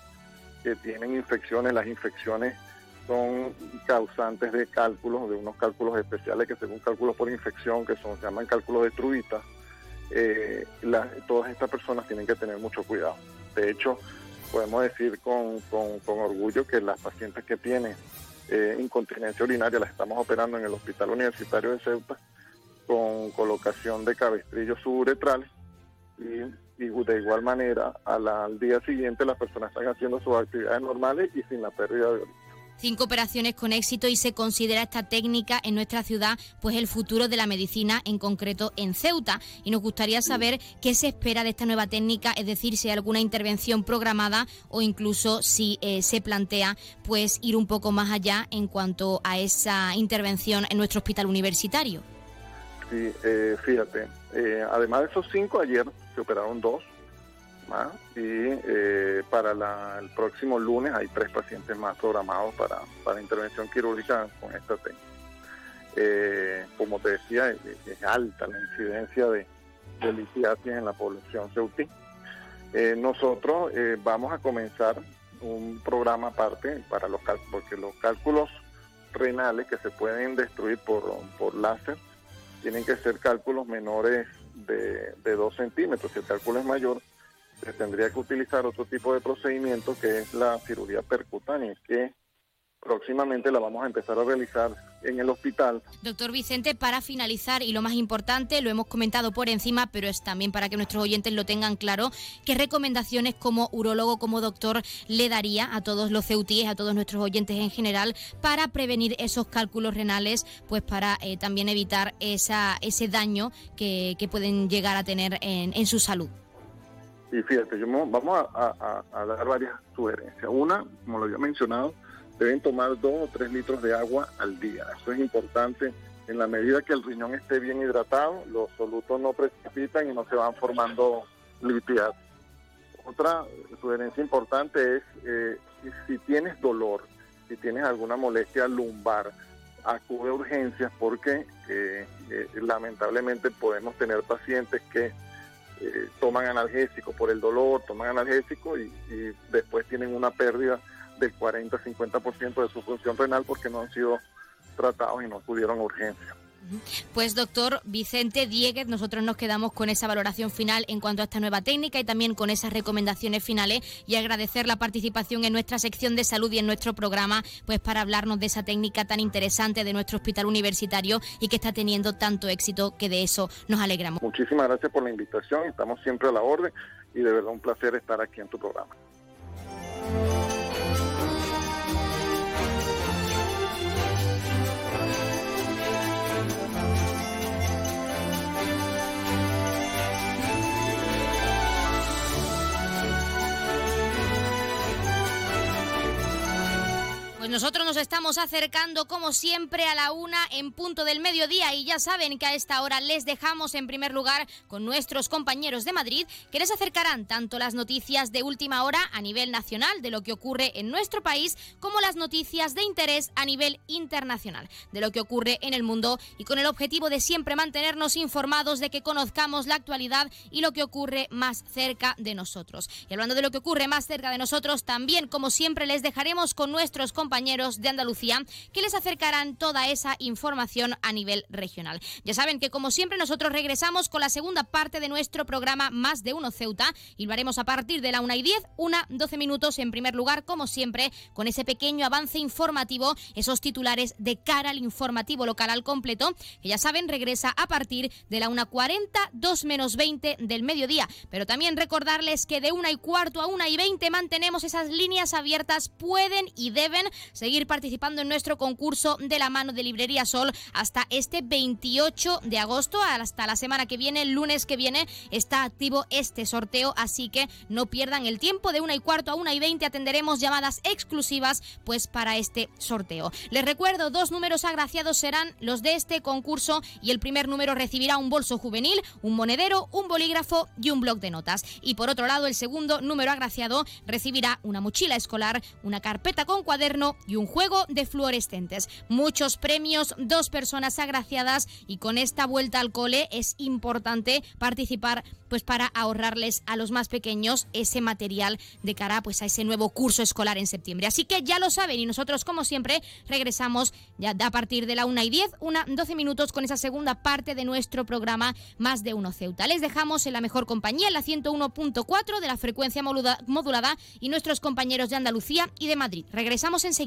que tienen infecciones, las infecciones son causantes de cálculos, de unos cálculos especiales que según cálculos por infección, que son, se llaman cálculos de Trubita, eh, todas estas personas tienen que tener mucho cuidado. De hecho, podemos decir con, orgullo que las pacientes que tienen eh, incontinencia urinaria las estamos operando en el Hospital Universitario de Ceuta con colocación de cabestrillos suburetrales y, de igual manera al día siguiente las personas están haciendo sus actividades normales y sin la pérdida de orina cinco operaciones con éxito y se considera esta técnica en nuestra ciudad pues el futuro de la medicina, en concreto en Ceuta. Y nos gustaría saber qué se espera de esta nueva técnica, es decir, si hay alguna intervención programada o incluso si eh, se plantea pues ir un poco más allá en cuanto a esa intervención en nuestro hospital universitario. Sí, eh, fíjate, eh, además de esos cinco, ayer se operaron dos y eh, para el próximo lunes hay tres pacientes más programados para, para intervención quirúrgica con esta técnica. Eh, como te decía, es, alta la incidencia de, de en la población ceutí. Eh, nosotros vamos a comenzar un programa aparte para los cálculos, porque los cálculos renales que se pueden destruir por, por láser tienen que ser cálculos menores de, de 2 centímetros. Si el cálculo es mayor, se tendría que utilizar otro tipo de procedimiento que es la cirugía percutánea, que próximamente la vamos a empezar a realizar en el hospital. Doctor Vicente, para finalizar, y lo más importante, lo hemos comentado por encima, pero es también para que nuestros oyentes lo tengan claro, ¿qué recomendaciones como urólogo, como doctor, le daría a todos los ceutíes, a todos nuestros oyentes en general, para prevenir esos cálculos renales, pues para eh, también evitar esa, ese daño que, pueden llegar a tener en su salud? Y fíjate, vamos a, dar varias sugerencias. Una, como lo había mencionado, deben tomar dos o tres litros de agua al día. Eso es importante. En la medida que el riñón esté bien hidratado, los solutos no precipitan y no se van formando litiasis. Otra sugerencia importante es eh, si, tienes dolor, si tienes alguna molestia lumbar, acude a urgencias porque eh, eh, lamentablemente podemos tener pacientes que eh, toman analgésico por el dolor, toman analgésico y, y después tienen una pérdida del 40-50% de su función renal porque no han sido tratados y no acudieron a urgencia. Pues doctor Vicente Dieguez, nosotros nos quedamos con esa valoración final en cuanto a esta nueva técnica y también con esas recomendaciones finales y agradecer la participación en nuestra sección de salud y en nuestro programa, pues para hablarnos de esa técnica tan interesante de nuestro hospital universitario y que está teniendo tanto éxito que de eso nos alegramos. Muchísimas gracias por la invitación, estamos siempre a la orden y de verdad un placer estar aquí en tu programa. Pues nosotros nos estamos acercando como siempre a la una en punto del mediodía y ya saben que a esta hora les dejamos en primer lugar con nuestros compañeros de Madrid que les acercarán tanto las noticias de última hora a nivel nacional de lo que ocurre en nuestro país como las noticias de interés a nivel internacional de lo que ocurre en el mundo y con el objetivo de siempre mantenernos informados de que conozcamos la actualidad y lo que ocurre más cerca de nosotros. Y hablando de lo que ocurre más cerca de nosotros, también como siempre les dejaremos con nuestros compañeros compañeros de Andalucía que les acercarán toda esa información a nivel regional. Ya saben que como siempre nosotros regresamos con la segunda parte de nuestro programa Más de Uno Ceuta y lo haremos a partir de la 1 y 10, una 12 minutos en primer lugar, como siempre, con ese pequeño avance informativo, esos titulares de cara al informativo local al completo, que ya saben regresa a partir de la 1.40, 2 menos 20 del mediodía. Pero también recordarles que de 1 y cuarto a 1 y 20 mantenemos esas líneas abiertas, pueden y deben seguir participando en nuestro concurso de la mano de Librería Sol hasta este 28 de agosto, hasta la semana que viene, el lunes que viene, está activo este sorteo, así que no pierdan el tiempo de una y cuarto a una y veinte atenderemos llamadas exclusivas pues para este sorteo. Les recuerdo, dos números agraciados serán los de este concurso y el primer número recibirá un bolso juvenil, un monedero, un bolígrafo y un bloc de notas. Y por otro lado, el segundo número agraciado recibirá una mochila escolar, una carpeta con cuaderno y un juego de fluorescentes. Muchos premios, dos personas agraciadas y con esta vuelta al cole es importante participar pues para ahorrarles a los más pequeños ese material de cara pues a ese nuevo curso escolar en septiembre. Así que ya lo saben y nosotros como siempre regresamos ya a partir de la 1 y 10, una 12 minutos con esa segunda parte de nuestro programa Más de Uno Ceuta. Les dejamos en la mejor compañía, en la 101.4 de la frecuencia modulada y nuestros compañeros de Andalucía y de Madrid. Regresamos enseguida.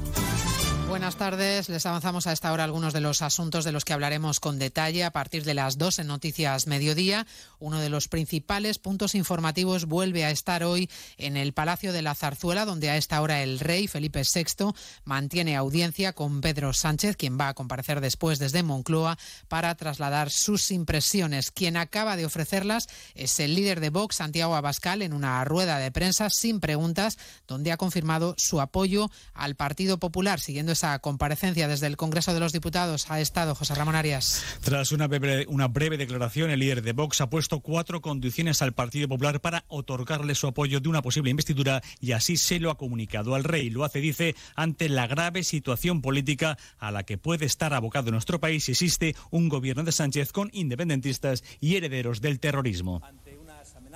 Buenas tardes. Les avanzamos a esta hora algunos de los asuntos de los que hablaremos con detalle a partir de las dos en Noticias Mediodía. Uno de los principales puntos informativos vuelve a estar hoy en el Palacio de la Zarzuela, donde a esta hora el rey Felipe VI mantiene audiencia con Pedro Sánchez, quien va a comparecer después desde Moncloa para trasladar sus impresiones. Quien acaba de ofrecerlas es el líder de Vox, Santiago Abascal, en una rueda de prensa sin preguntas, donde ha confirmado su apoyo al Partido Popular, siguiendo esa comparecencia desde el Congreso de los Diputados ha estado José Ramón Arias. Tras una breve, una breve declaración, el líder de Vox ha puesto cuatro condiciones al Partido Popular para otorgarle su apoyo de una posible investidura y así se lo ha comunicado al rey. Lo hace, dice, ante la grave situación política a la que puede estar abocado nuestro país si existe un gobierno de Sánchez con independentistas y herederos del terrorismo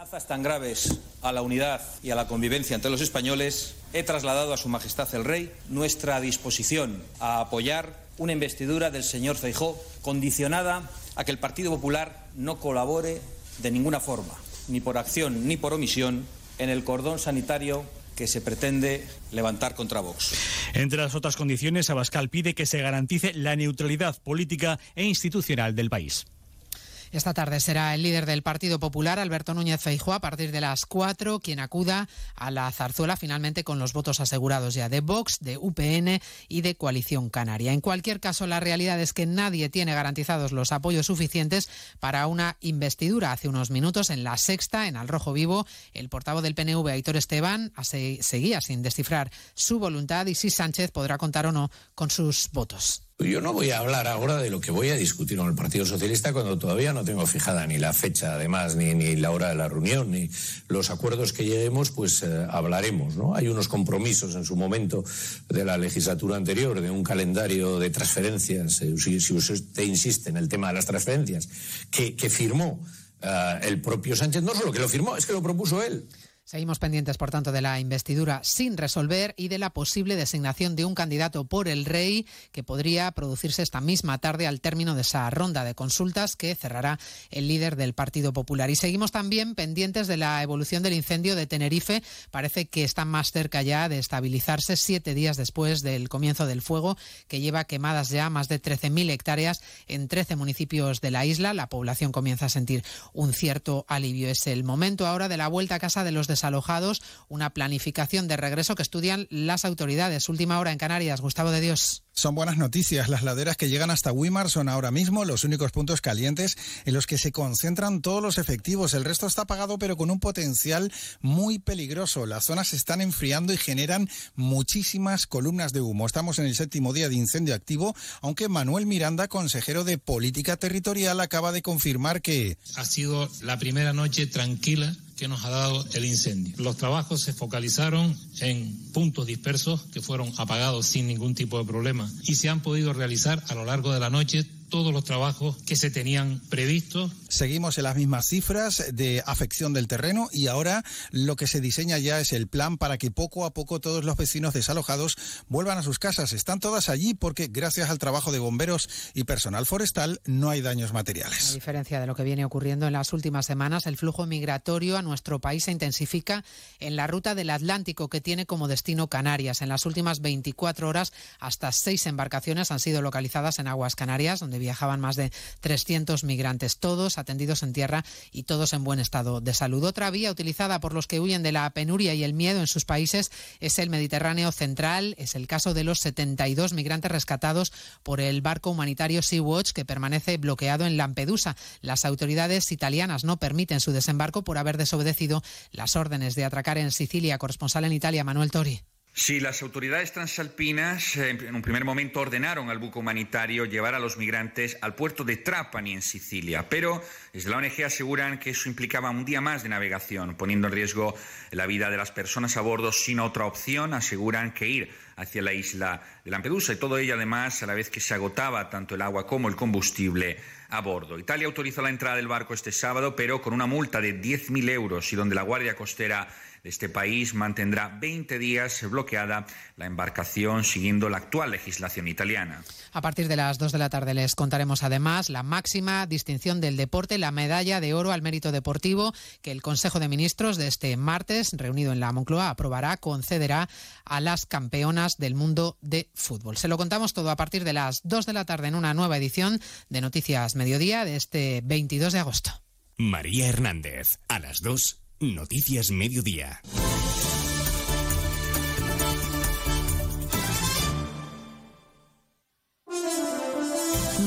amenazas tan graves a la unidad y a la convivencia entre los españoles, he trasladado a Su Majestad el Rey nuestra disposición a apoyar una investidura del señor Feijó condicionada a que el Partido Popular no colabore de ninguna forma, ni por acción ni por omisión, en el cordón sanitario que se pretende levantar contra Vox. Entre las otras condiciones, Abascal pide que se garantice la neutralidad política e institucional del país. Esta tarde será el líder del Partido Popular, Alberto Núñez Feijóo, a partir de las 4, quien acuda a la zarzuela finalmente con los votos asegurados ya de Vox, de UPN y de Coalición Canaria. En cualquier caso, la realidad es que nadie tiene garantizados los apoyos suficientes para una investidura. Hace unos minutos, en la sexta, en Al Rojo Vivo, el portavoz del PNV, Aitor Esteban, seguía sin descifrar su voluntad y si Sánchez podrá contar o no con sus votos. Yo no voy a hablar ahora de lo que voy a discutir con el Partido Socialista cuando todavía no tengo fijada ni la fecha, además, ni, ni la hora de la reunión, ni los acuerdos que lleguemos, pues eh, hablaremos, ¿no? Hay unos compromisos en su momento de la legislatura anterior, de un calendario de transferencias, eh, si, usted insiste en el tema de las transferencias, que, firmó eh, el propio Sánchez, no solo que lo firmó, es que lo propuso él. Seguimos pendientes, por tanto, de la investidura sin resolver y de la posible designación de un candidato por el rey que podría producirse esta misma tarde al término de esa ronda de consultas que cerrará el líder del Partido Popular. Y seguimos también pendientes de la evolución del incendio de Tenerife. Parece que está más cerca ya de estabilizarse siete días después del comienzo del fuego que lleva quemadas ya más de 13.000 hectáreas en 13 municipios de la isla. La población comienza a sentir un cierto alivio. Es el momento ahora de la vuelta a casa de los desalojados, una planificación de regreso que estudian las autoridades. Última hora en Canarias, Gustavo de Dios. Son buenas noticias. Las laderas que llegan hasta Wimar son ahora mismo los únicos puntos calientes en los que se concentran todos los efectivos. El resto está apagado, pero con un potencial muy peligroso. Las zonas se están enfriando y generan muchísimas columnas de humo. Estamos en el séptimo día de incendio activo, aunque Manuel Miranda, consejero de Política Territorial, acaba de confirmar que... Ha sido la primera noche tranquila que nos ha dado el incendio. Los trabajos se focalizaron en puntos dispersos que fueron apagados sin ningún tipo de problema y se han podido realizar a lo largo de la noche todos los trabajos que se tenían previstos. Seguimos en las mismas cifras de afección del terreno y ahora lo que se diseña ya es el plan para que poco a poco todos los vecinos desalojados vuelvan a sus casas. Están todas allí porque gracias al trabajo de bomberos y personal forestal no hay daños materiales. A diferencia de lo que viene ocurriendo en las últimas semanas, el flujo migratorio a nuestro país se intensifica en la ruta del Atlántico que tiene como destino Canarias. En las últimas 24 horas, hasta seis embarcaciones han sido localizadas en aguas canarias, donde viajaban más de 300 migrantes, todos atendidos en tierra y todos en buen estado de salud. Otra vía utilizada por los que huyen de la penuria y el miedo en sus países es el Mediterráneo central. Es el caso de los 72 migrantes rescatados por el barco humanitario Sea-Watch que permanece bloqueado en Lampedusa. Las autoridades italianas no permiten su desembarco por haber desobedecido las órdenes de atracar en Sicilia. Corresponsal en Italia, Manuel Tori. Sí, las autoridades transalpinas eh, en un primer momento ordenaron al buque humanitario llevar a los migrantes al puerto de Trapani en Sicilia, pero desde la ONG aseguran que eso implicaba un día más de navegación, poniendo en riesgo la vida de las personas a bordo sin otra opción. Aseguran que ir hacia la isla de Lampedusa y todo ello además a la vez que se agotaba tanto el agua como el combustible a bordo. Italia autorizó la entrada del barco este sábado, pero con una multa de 10.000 euros y donde la Guardia Costera este país mantendrá 20 días bloqueada la embarcación siguiendo la actual legislación italiana. A partir de las 2 de la tarde les contaremos además la máxima distinción del deporte, la medalla de oro al mérito deportivo que el Consejo de Ministros de este martes, reunido en la Moncloa, aprobará, concederá a las campeonas del mundo de fútbol. Se lo contamos todo a partir de las 2 de la tarde en una nueva edición de Noticias Mediodía de este 22 de agosto. María Hernández, a las 2 Noticias Mediodía.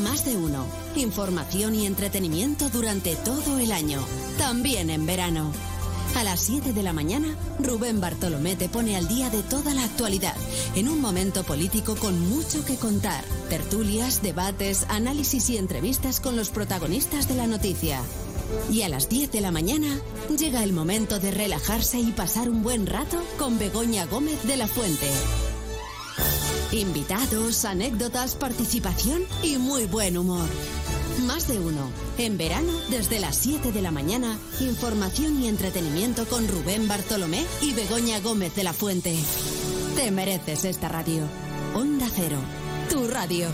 Más de uno. Información y entretenimiento durante todo el año. También en verano. A las 7 de la mañana, Rubén Bartolomé te pone al día de toda la actualidad, en un momento político con mucho que contar. Tertulias, debates, análisis y entrevistas con los protagonistas de la noticia. Y a las 10 de la mañana llega el momento de relajarse y pasar un buen rato con Begoña Gómez de la Fuente. Invitados, anécdotas, participación y muy buen humor. Más de uno. En verano, desde las 7 de la mañana, información y entretenimiento con Rubén Bartolomé y Begoña Gómez de la Fuente. Te mereces esta radio. Onda Cero, tu radio.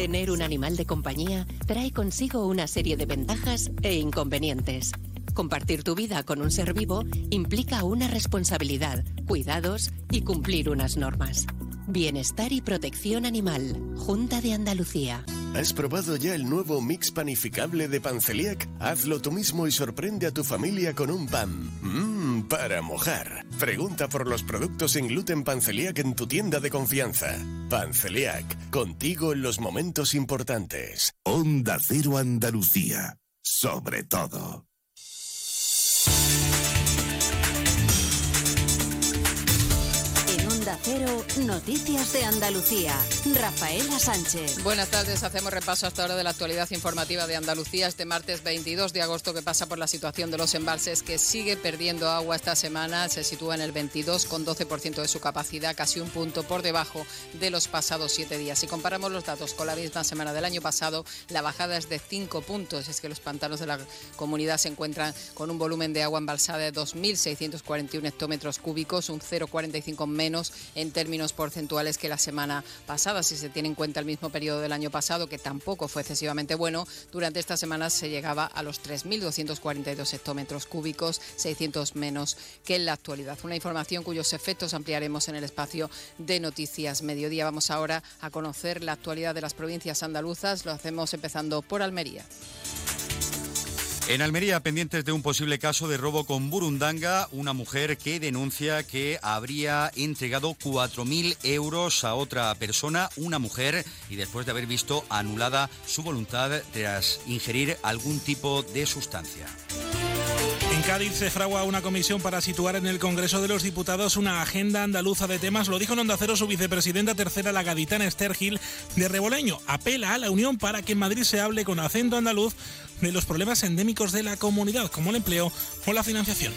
Tener un animal de compañía trae consigo una serie de ventajas e inconvenientes. Compartir tu vida con un ser vivo implica una responsabilidad, cuidados y cumplir unas normas. Bienestar y protección animal. Junta de Andalucía. ¿Has probado ya el nuevo mix panificable de Panceliac? Hazlo tú mismo y sorprende a tu familia con un pan. Mmm, para mojar. Pregunta por los productos sin gluten Panceliac en tu tienda de confianza. Panceliac, contigo en los momentos importantes. Onda Cero Andalucía. Sobre todo. Cero, Noticias de Andalucía. Rafaela Sánchez. Buenas tardes, hacemos repaso hasta ahora de la actualidad informativa de Andalucía este martes 22 de agosto que pasa por la situación de los embalses que sigue perdiendo agua esta semana. Se sitúa en el 22 con 12% de su capacidad, casi un punto por debajo de los pasados siete días. Si comparamos los datos con la misma semana del año pasado, la bajada es de 5 puntos. Es que los pantanos de la comunidad se encuentran con un volumen de agua embalsada de 2.641 hectómetros cúbicos, un 0,45 menos en términos porcentuales que la semana pasada. Si se tiene en cuenta el mismo periodo del año pasado, que tampoco fue excesivamente bueno, durante esta semana se llegaba a los 3.242 hectómetros cúbicos, 600 menos que en la actualidad. Una información cuyos efectos ampliaremos en el espacio de Noticias Mediodía. Vamos ahora a conocer la actualidad de las provincias andaluzas. Lo hacemos empezando por Almería. En Almería, pendientes de un posible caso de robo con Burundanga, una mujer que denuncia que habría entregado 4.000 euros a otra persona, una mujer, y después de haber visto anulada su voluntad tras ingerir algún tipo de sustancia. En Cádiz se fragua una comisión para situar en el Congreso de los Diputados una agenda andaluza de temas. Lo dijo en Onda Cero su vicepresidenta tercera, la gaditana Esther Gil de Reboleño. Apela a la Unión para que en Madrid se hable con acento andaluz de los problemas endémicos de la comunidad, como el empleo o la financiación.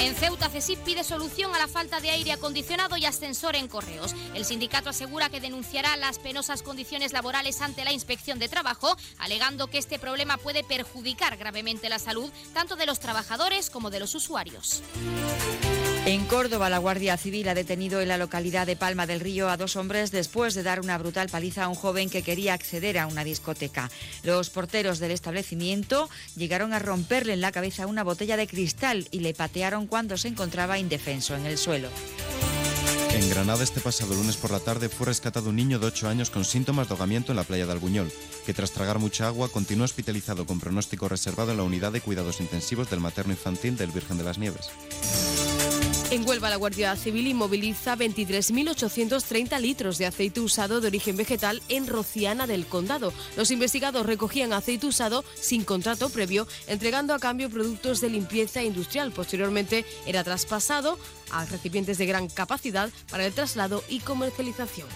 En Ceuta, CESIF pide solución a la falta de aire acondicionado y ascensor en correos. El sindicato asegura que denunciará las penosas condiciones laborales ante la inspección de trabajo, alegando que este problema puede perjudicar gravemente la salud tanto de los trabajadores como de los usuarios. En Córdoba, la Guardia Civil ha detenido en la localidad de Palma del Río a dos hombres después de dar una brutal paliza a un joven que quería acceder a una discoteca. Los porteros del establecimiento llegaron a romperle en la cabeza una botella de cristal y le patearon cuando se encontraba indefenso en el suelo. En Granada este pasado lunes por la tarde fue rescatado un niño de 8 años con síntomas de ahogamiento en la playa de Albuñol, que tras tragar mucha agua continuó hospitalizado con pronóstico reservado en la unidad de cuidados intensivos del materno infantil del Virgen de las Nieves. En Huelva, la Guardia Civil inmoviliza 23.830 litros de aceite usado de origen vegetal en Rociana del Condado. Los investigados recogían aceite usado sin contrato previo, entregando a cambio productos de limpieza industrial. Posteriormente era traspasado a recipientes de gran capacidad para el traslado y comercialización.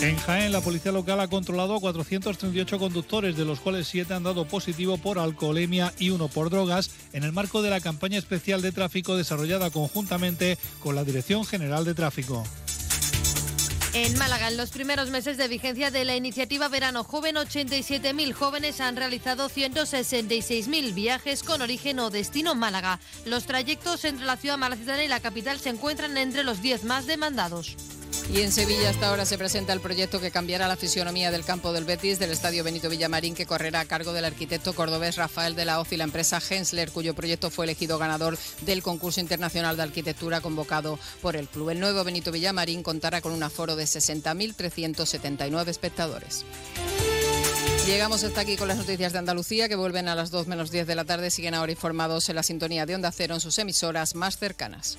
En Jaén, la policía local ha controlado a 438 conductores, de los cuales 7 han dado positivo por alcoholemia y uno por drogas, en el marco de la campaña especial de tráfico desarrollada conjuntamente con la Dirección General de Tráfico. En Málaga, en los primeros meses de vigencia de la iniciativa Verano Joven, 87.000 jóvenes han realizado 166.000 viajes con origen o destino Málaga. Los trayectos entre la ciudad malacitana y la capital se encuentran entre los 10 más demandados. Y en Sevilla hasta ahora se presenta el proyecto que cambiará la fisionomía del campo del Betis del Estadio Benito Villamarín que correrá a cargo del arquitecto cordobés Rafael de la Hoz y la empresa Hensler cuyo proyecto fue elegido ganador del concurso internacional de arquitectura convocado por el club. El nuevo Benito Villamarín contará con un aforo de 60.379 espectadores. Llegamos hasta aquí con las noticias de Andalucía que vuelven a las 2 menos 10 de la tarde. Siguen ahora informados en la sintonía de Onda Cero en sus emisoras más cercanas.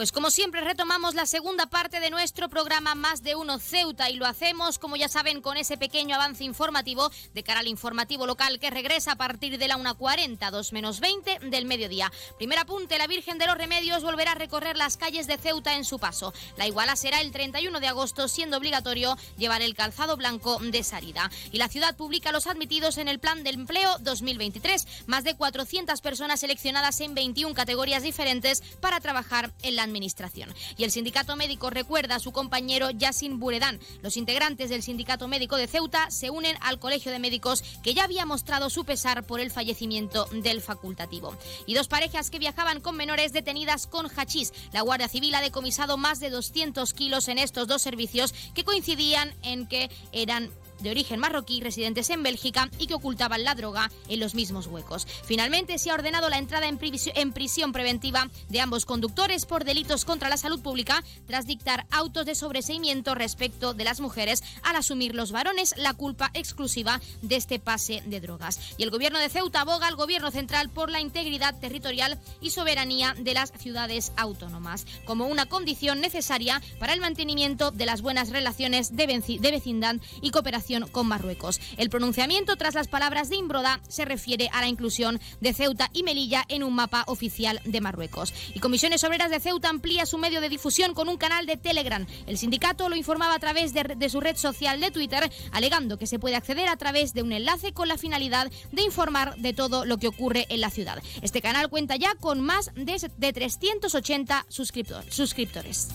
Pues como siempre retomamos la segunda parte de nuestro programa Más de Uno Ceuta y lo hacemos, como ya saben, con ese pequeño avance informativo de cara al informativo local que regresa a partir de la 1.40, 2 menos 20 del mediodía. Primer apunte, la Virgen de los Remedios volverá a recorrer las calles de Ceuta en su paso. La iguala será el 31 de agosto, siendo obligatorio llevar el calzado blanco de salida. Y la ciudad publica los admitidos en el Plan del Empleo 2023, más de 400 personas seleccionadas en 21 categorías diferentes para trabajar en la administración. Y el sindicato médico recuerda a su compañero Yassin Buredán. Los integrantes del sindicato médico de Ceuta se unen al colegio de médicos que ya había mostrado su pesar por el fallecimiento del facultativo. Y dos parejas que viajaban con menores detenidas con hachís. La Guardia Civil ha decomisado más de 200 kilos en estos dos servicios que coincidían en que eran de origen marroquí residentes en Bélgica y que ocultaban la droga en los mismos huecos. Finalmente se ha ordenado la entrada en, prisión preventiva de ambos conductores por delitos contra la salud pública tras dictar autos de sobreseimiento respecto de las mujeres al asumir los varones la culpa exclusiva de este pase de drogas. Y el gobierno de Ceuta aboga al gobierno central por la integridad territorial y soberanía de las ciudades autónomas como una condición necesaria para el mantenimiento de las buenas relaciones de vecindad y cooperación con Marruecos. El pronunciamiento tras las palabras de Imbroda se refiere a la inclusión de Ceuta y Melilla en un mapa oficial de Marruecos. Y Comisiones Obreras de Ceuta amplía su medio de difusión con un canal de Telegram. El sindicato lo informaba a través de, su red social de Twitter, alegando que se puede acceder a través de un enlace con la finalidad de informar de todo lo que ocurre en la ciudad. Este canal cuenta ya con más de 380 suscriptores.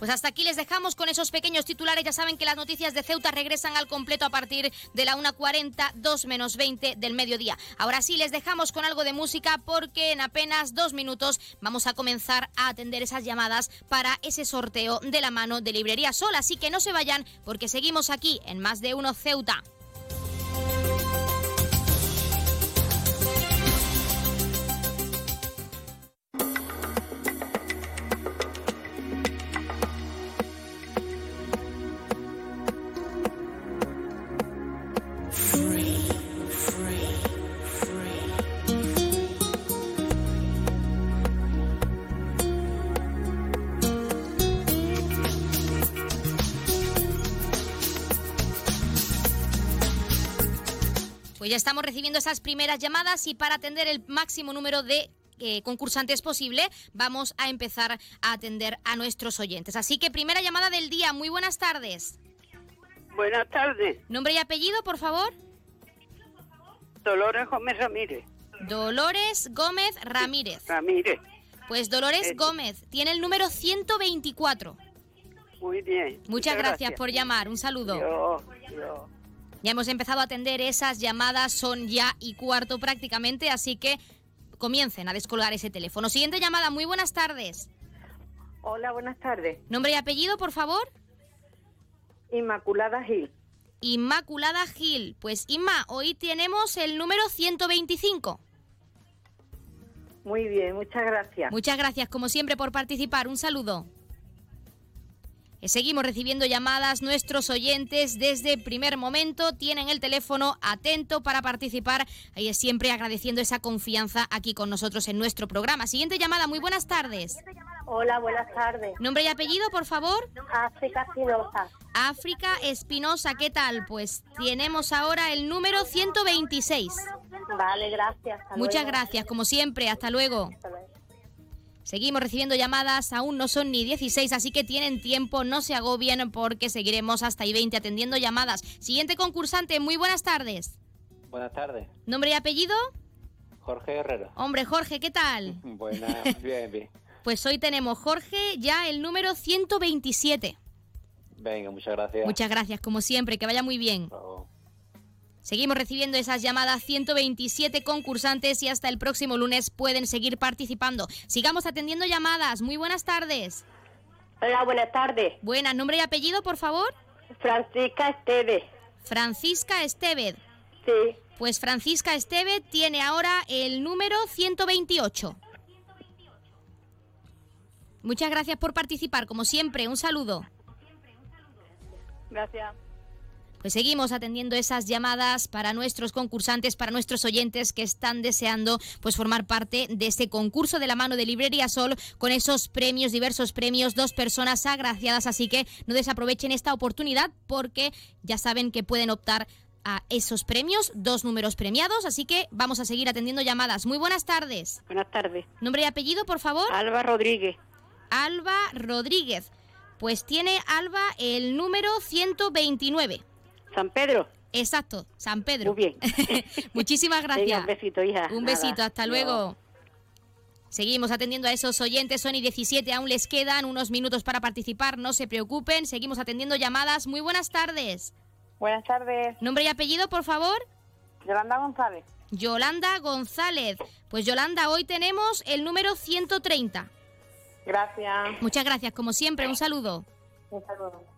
Pues hasta aquí les dejamos con esos pequeños titulares. Ya saben que las noticias de Ceuta regresan al completo a partir de la 1.40, 2 menos 20 del mediodía. Ahora sí, les dejamos con algo de música porque en apenas dos minutos vamos a comenzar a atender esas llamadas para ese sorteo de la mano de Librería Sol. Así que no se vayan porque seguimos aquí en Más de Uno Ceuta. Ya estamos recibiendo esas primeras llamadas y para atender el máximo número de eh, concursantes posible, vamos a empezar a atender a nuestros oyentes. Así que primera llamada del día, muy buenas tardes. Buenas tardes. Nombre y apellido, por favor. Dolores Gómez Ramírez. Dolores Gómez Ramírez. Ramírez. Pues Dolores Gómez tiene el número 124. Muy bien. Muchas, gracias, por llamar. Un saludo. Ya hemos empezado a atender esas llamadas, son ya y cuarto prácticamente, así que comiencen a descolgar ese teléfono. Siguiente llamada, muy buenas tardes. Hola, buenas tardes. Nombre y apellido, por favor. Inmaculada Gil. Inmaculada Gil. Pues Inma, hoy tenemos el número 125. Muy bien, muchas gracias. Muchas gracias, como siempre, por participar. Un saludo. Eh, seguimos recibiendo llamadas. Nuestros oyentes desde primer momento tienen el teléfono atento para participar. Y siempre agradeciendo esa confianza aquí con nosotros en nuestro programa. Siguiente llamada. Muy buenas tardes. Hola, buenas tardes. Nombre y apellido, por favor. África Espinosa. África Espinosa, ¿qué tal? Pues tenemos ahora el número 126. Vale, gracias. Muchas gracias, como siempre. Hasta luego. Seguimos recibiendo llamadas, aún no son ni 16, así que tienen tiempo, no se agobien porque seguiremos hasta y 20 atendiendo llamadas. Siguiente concursante, muy buenas tardes. Buenas tardes. ¿Nombre y apellido? Jorge Herrero. Hombre, Jorge, ¿qué tal? [LAUGHS] Buenas, bien, bien. Pues hoy tenemos, Jorge, ya el número 127. Venga, muchas gracias. Muchas gracias, como siempre, que vaya muy bien. Seguimos recibiendo esas llamadas 127 concursantes y hasta el próximo lunes pueden seguir participando. Sigamos atendiendo llamadas. Muy buenas tardes. Hola, buenas tardes. Buenas, nombre y apellido, por favor. Francisca Estevez. Francisca Estevez. Sí. Pues Francisca Estevez tiene ahora el número 128. Muchas gracias por participar, como siempre. Un saludo. Gracias. Pues seguimos atendiendo esas llamadas para nuestros concursantes, para nuestros oyentes que están deseando pues formar parte de este concurso de la mano de Librería Sol con esos premios, diversos premios, dos personas agraciadas, así que no desaprovechen esta oportunidad porque ya saben que pueden optar a esos premios, dos números premiados, así que vamos a seguir atendiendo llamadas. Muy buenas tardes. Buenas tardes. Nombre y apellido, por favor. Alba Rodríguez. Alba Rodríguez. Pues tiene Alba el número 129. San Pedro. Exacto, San Pedro. Muy bien. [LAUGHS] Muchísimas gracias. un besito, hija. Un besito, hasta luego. Seguimos atendiendo a esos oyentes, Sony 17, aún les quedan unos minutos para participar, no se preocupen, seguimos atendiendo llamadas. Muy buenas tardes. Buenas tardes. Nombre y apellido, por favor. Yolanda González. Yolanda González. Pues Yolanda, hoy tenemos el número 130. Gracias. Muchas gracias, como siempre, un saludo. Un saludo.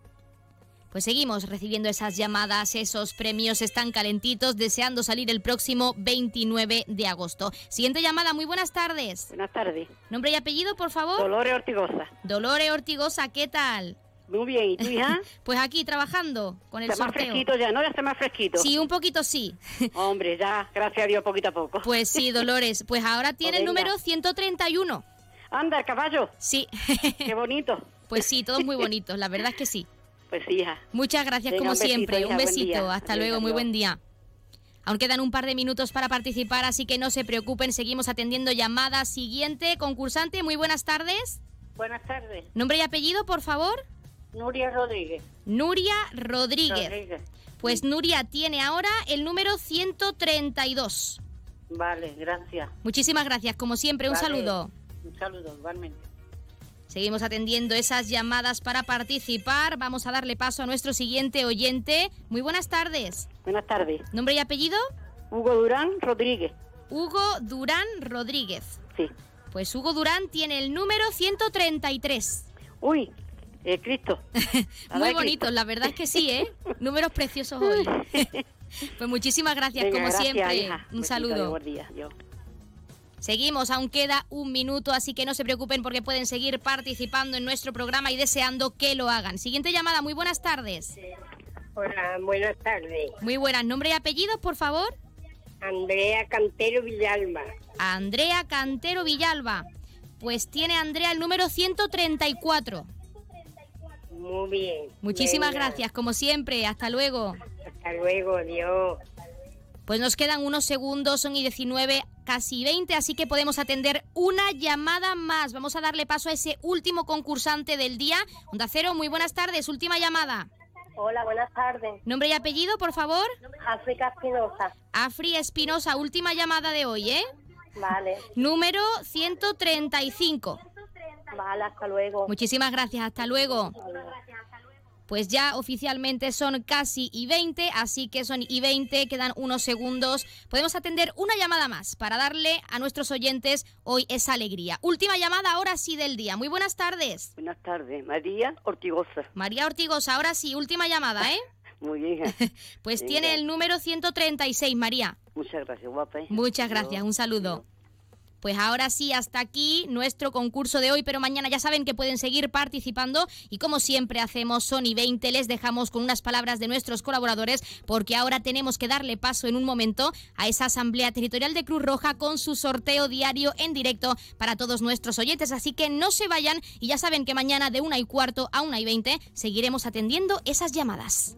Pues seguimos recibiendo esas llamadas, esos premios están calentitos, deseando salir el próximo 29 de agosto. Siguiente llamada, muy buenas tardes. Buenas tardes. Nombre y apellido, por favor. Dolores Ortigosa. Dolores Ortigosa, ¿qué tal? Muy bien, ¿y tu hija? [LAUGHS] pues aquí trabajando con el está sorteo. más fresquito ya, ¿no? Ya está más fresquito. Sí, un poquito sí. [LAUGHS] Hombre, ya, gracias a Dios, poquito a poco. Pues sí, [LAUGHS] Dolores. Pues ahora tiene el número 131. Anda, el caballo. Sí. Qué bonito. Pues sí, todos muy bonitos, la verdad es que sí. Pues hija. Muchas gracias Venga, como un besito, siempre. hija, un besito. Hasta Adiós, luego, muy buen día. Aún quedan un par de minutos para participar, así que no se preocupen, seguimos atendiendo llamadas. Siguiente concursante, muy buenas tardes. Buenas tardes. Nombre y apellido, por favor. Nuria Rodríguez. Nuria Rodríguez. Rodríguez. Pues Nuria tiene ahora el número 132. Vale, gracias. Muchísimas gracias, como siempre, un saludo. Un saludo, igualmente. Seguimos atendiendo esas llamadas para participar. Vamos a darle paso a nuestro siguiente oyente. Muy buenas tardes. Buenas tardes. ¿Nombre y apellido? Hugo Durán Rodríguez. Hugo Durán Rodríguez. Sí. Pues Hugo Durán tiene el número 133. Uy, eh, Cristo. [LAUGHS] Muy bonitos, la verdad es que sí, ¿eh? [LAUGHS] Números preciosos hoy. [LAUGHS] pues muchísimas gracias, Venga, como gracias, siempre. hija. Un Besito, saludo. Buen día. Yo. Seguimos, aún queda un minuto, así que no se preocupen porque pueden seguir participando en nuestro programa y deseando que lo hagan. Siguiente llamada, muy buenas tardes. Hola, buenas tardes. Muy buenas, nombre y apellidos, por favor. Andrea Cantero Villalba. Andrea Cantero Villalba. Pues tiene Andrea el número 134. Muy bien. Muchísimas Venga, gracias, como siempre. Hasta luego. Hasta luego, adiós. Pues nos quedan unos segundos, son y 19, casi 20, así que podemos atender una llamada más. Vamos a darle paso a ese último concursante del día. Onda Cero, muy buenas tardes, última llamada. Hola, buenas tardes. Nombre y apellido, por favor. África Espinosa. Afri Espinosa, última llamada de hoy, ¿eh? Vale, Número 135. vale, hasta luego. Muchísimas gracias, hasta luego. Pues ya oficialmente son casi y 20, así que son y 20, quedan unos segundos. Podemos atender una llamada más para darle a nuestros oyentes hoy esa alegría. Última llamada ahora sí del día. Muy buenas tardes. Buenas tardes. María Ortigosa. María Ortigosa, ahora sí, última llamada, ¿eh? [LAUGHS] Muy bien. [LAUGHS] Pues Venga. tiene el número 136, María. Muchas gracias, guapa. hija. Muchas gracias, un saludo. Pues ahora sí, hasta aquí nuestro concurso de hoy, pero mañana ya saben que pueden seguir participando y como siempre hacemos Sony 20, les dejamos con unas palabras de nuestros colaboradores porque ahora tenemos que darle paso en un momento a esa Asamblea Territorial de Cruz Roja con su sorteo diario en directo para todos nuestros oyentes, así que no se vayan y ya saben que mañana de una y cuarto a una y 20 seguiremos atendiendo esas llamadas.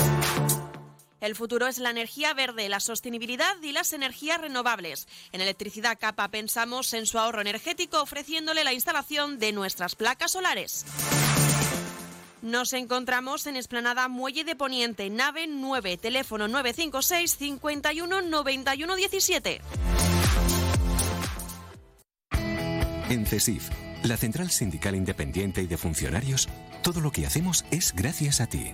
El futuro es la energía verde, la sostenibilidad y las energías renovables. En Electricidad Capa pensamos en su ahorro energético ofreciéndole la instalación de nuestras placas solares. Nos encontramos en Esplanada Muelle de Poniente, nave 9, teléfono 956 51 91 17. En CESIF, la Central Sindical Independiente y de Funcionarios, todo lo que hacemos es gracias a ti.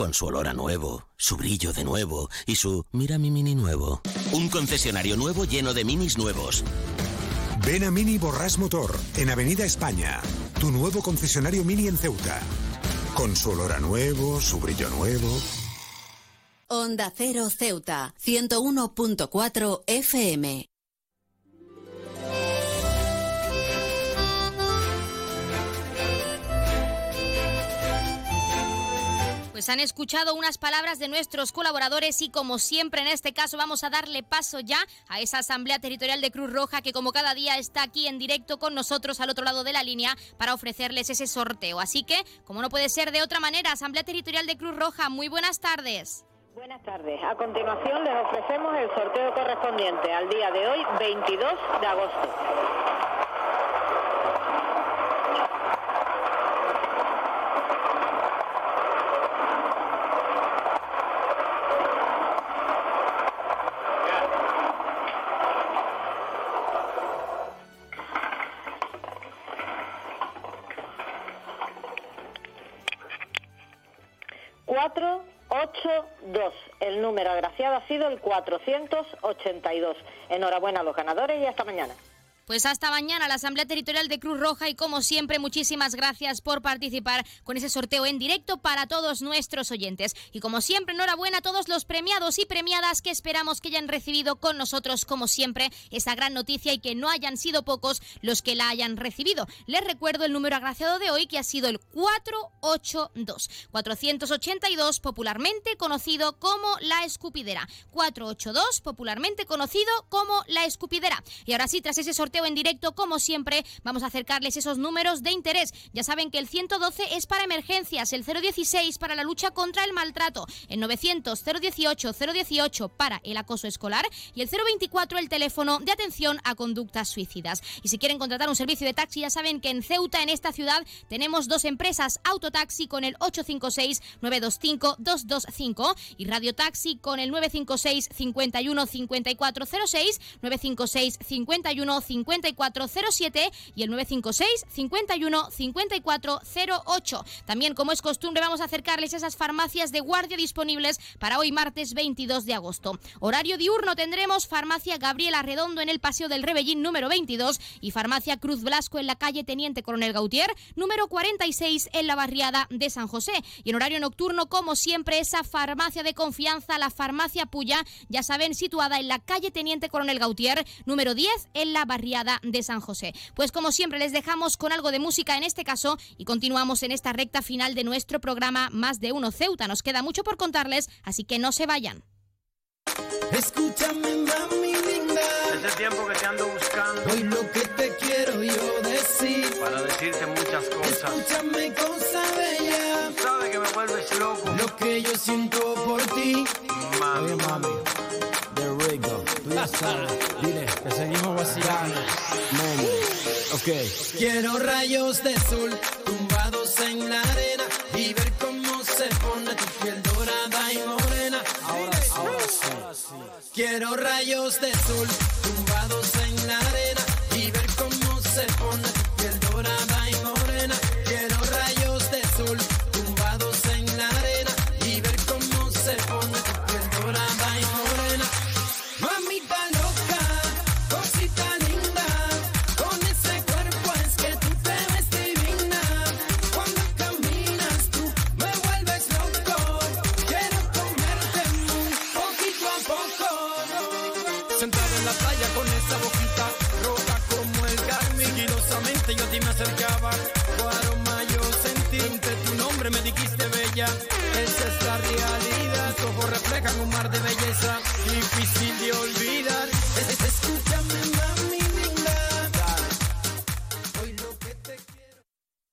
Con su olor a nuevo, su brillo de nuevo y su mira mi mini nuevo. Un concesionario nuevo lleno de minis nuevos. Ven a Mini Borrás Motor, en Avenida España. Tu nuevo concesionario Mini en Ceuta. Con su olor a nuevo, su brillo nuevo. Onda Cero Ceuta, 101.4 FM. Pues han escuchado unas palabras de nuestros colaboradores y como siempre en este caso vamos a darle paso ya a esa Asamblea Territorial de Cruz Roja que como cada día está aquí en directo con nosotros al otro lado de la línea para ofrecerles ese sorteo. Así que, como no puede ser de otra manera, Asamblea Territorial de Cruz Roja, muy buenas tardes. Buenas tardes. A continuación les ofrecemos el sorteo correspondiente al día de hoy, 22 de agosto. 2. El número agraciado ha sido el 482. Enhorabuena a los ganadores y hasta mañana. Pues hasta mañana la Asamblea Territorial de Cruz Roja y como siempre muchísimas gracias por participar con ese sorteo en directo para todos nuestros oyentes. Y como siempre enhorabuena a todos los premiados y premiadas que esperamos que hayan recibido con nosotros como siempre esa gran noticia y que no hayan sido pocos los que la hayan recibido. Les recuerdo el número agraciado de hoy que ha sido el 482. 482 popularmente conocido como la escupidera. 482 popularmente conocido como la escupidera. Y ahora sí, tras ese sorteo en directo, como siempre, vamos a acercarles esos números de interés. Ya saben que el 112 es para emergencias, el 016 para la lucha contra el maltrato, el 900 018 018 para el acoso escolar y el 024 el teléfono de atención a conductas suicidas. Y si quieren contratar un servicio de taxi, ya saben que en Ceuta, en esta ciudad, tenemos dos empresas, Autotaxi con el 856 925 225 y Radio Taxi con el 956 51 5406 956 51 5407 y el 956 51 5408. También, como es costumbre, vamos a acercarles esas farmacias de guardia disponibles para hoy martes 22 de agosto. Horario diurno tendremos farmacia Gabriela Redondo en el Paseo del Rebellín número 22 y farmacia Cruz Blasco en la calle Teniente Coronel Gautier número 46 en la barriada de San José. Y en horario nocturno, como siempre, esa farmacia de confianza, la farmacia Puya, ya saben, situada en la calle Teniente Coronel Gautier número 10 en la barriada de San José. Pues como siempre les dejamos con algo de música en este caso y continuamos en esta recta final de nuestro programa Más de Uno Ceuta. Nos queda mucho por contarles, así que no se vayan. Escúchame, mami linda. Ese tiempo que te ando buscando. Hoy lo que te quiero yo decir. Para decirte muchas cosas. Escúchame, cosa bella. Sabes que me vuelves loco. Lo que yo siento por ti. Mami, mami. Rigo. Tú ya sabes. Dile que seguimos vacilando. Mami. Ok. Quiero rayos de sol tumbados en la arena y ver cómo se pone tu piel dorada y morena. Ahora, ahora sí. Quiero rayos de sol tumbados en la arena y ver cómo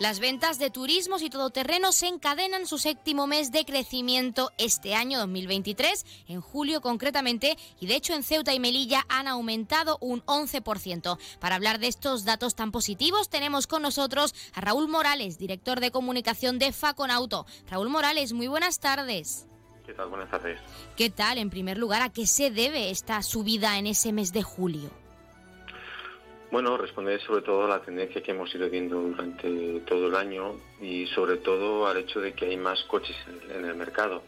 Las ventas de turismos y todoterrenos se encadenan su séptimo mes de crecimiento este año 2023, en julio concretamente, y de hecho en Ceuta y Melilla han aumentado un 11%. Para hablar de estos datos tan positivos tenemos con nosotros a Raúl Morales, director de comunicación de Faconauto. Raúl Morales, muy buenas tardes. ¿Qué tal? Buenas tardes. ¿Qué tal? En primer lugar, ¿a qué se debe esta subida en ese mes de julio? Bueno, responder sobre todo a la tendencia que hemos ido viendo durante todo el año y sobre todo al hecho de que hay más coches en, el mercado.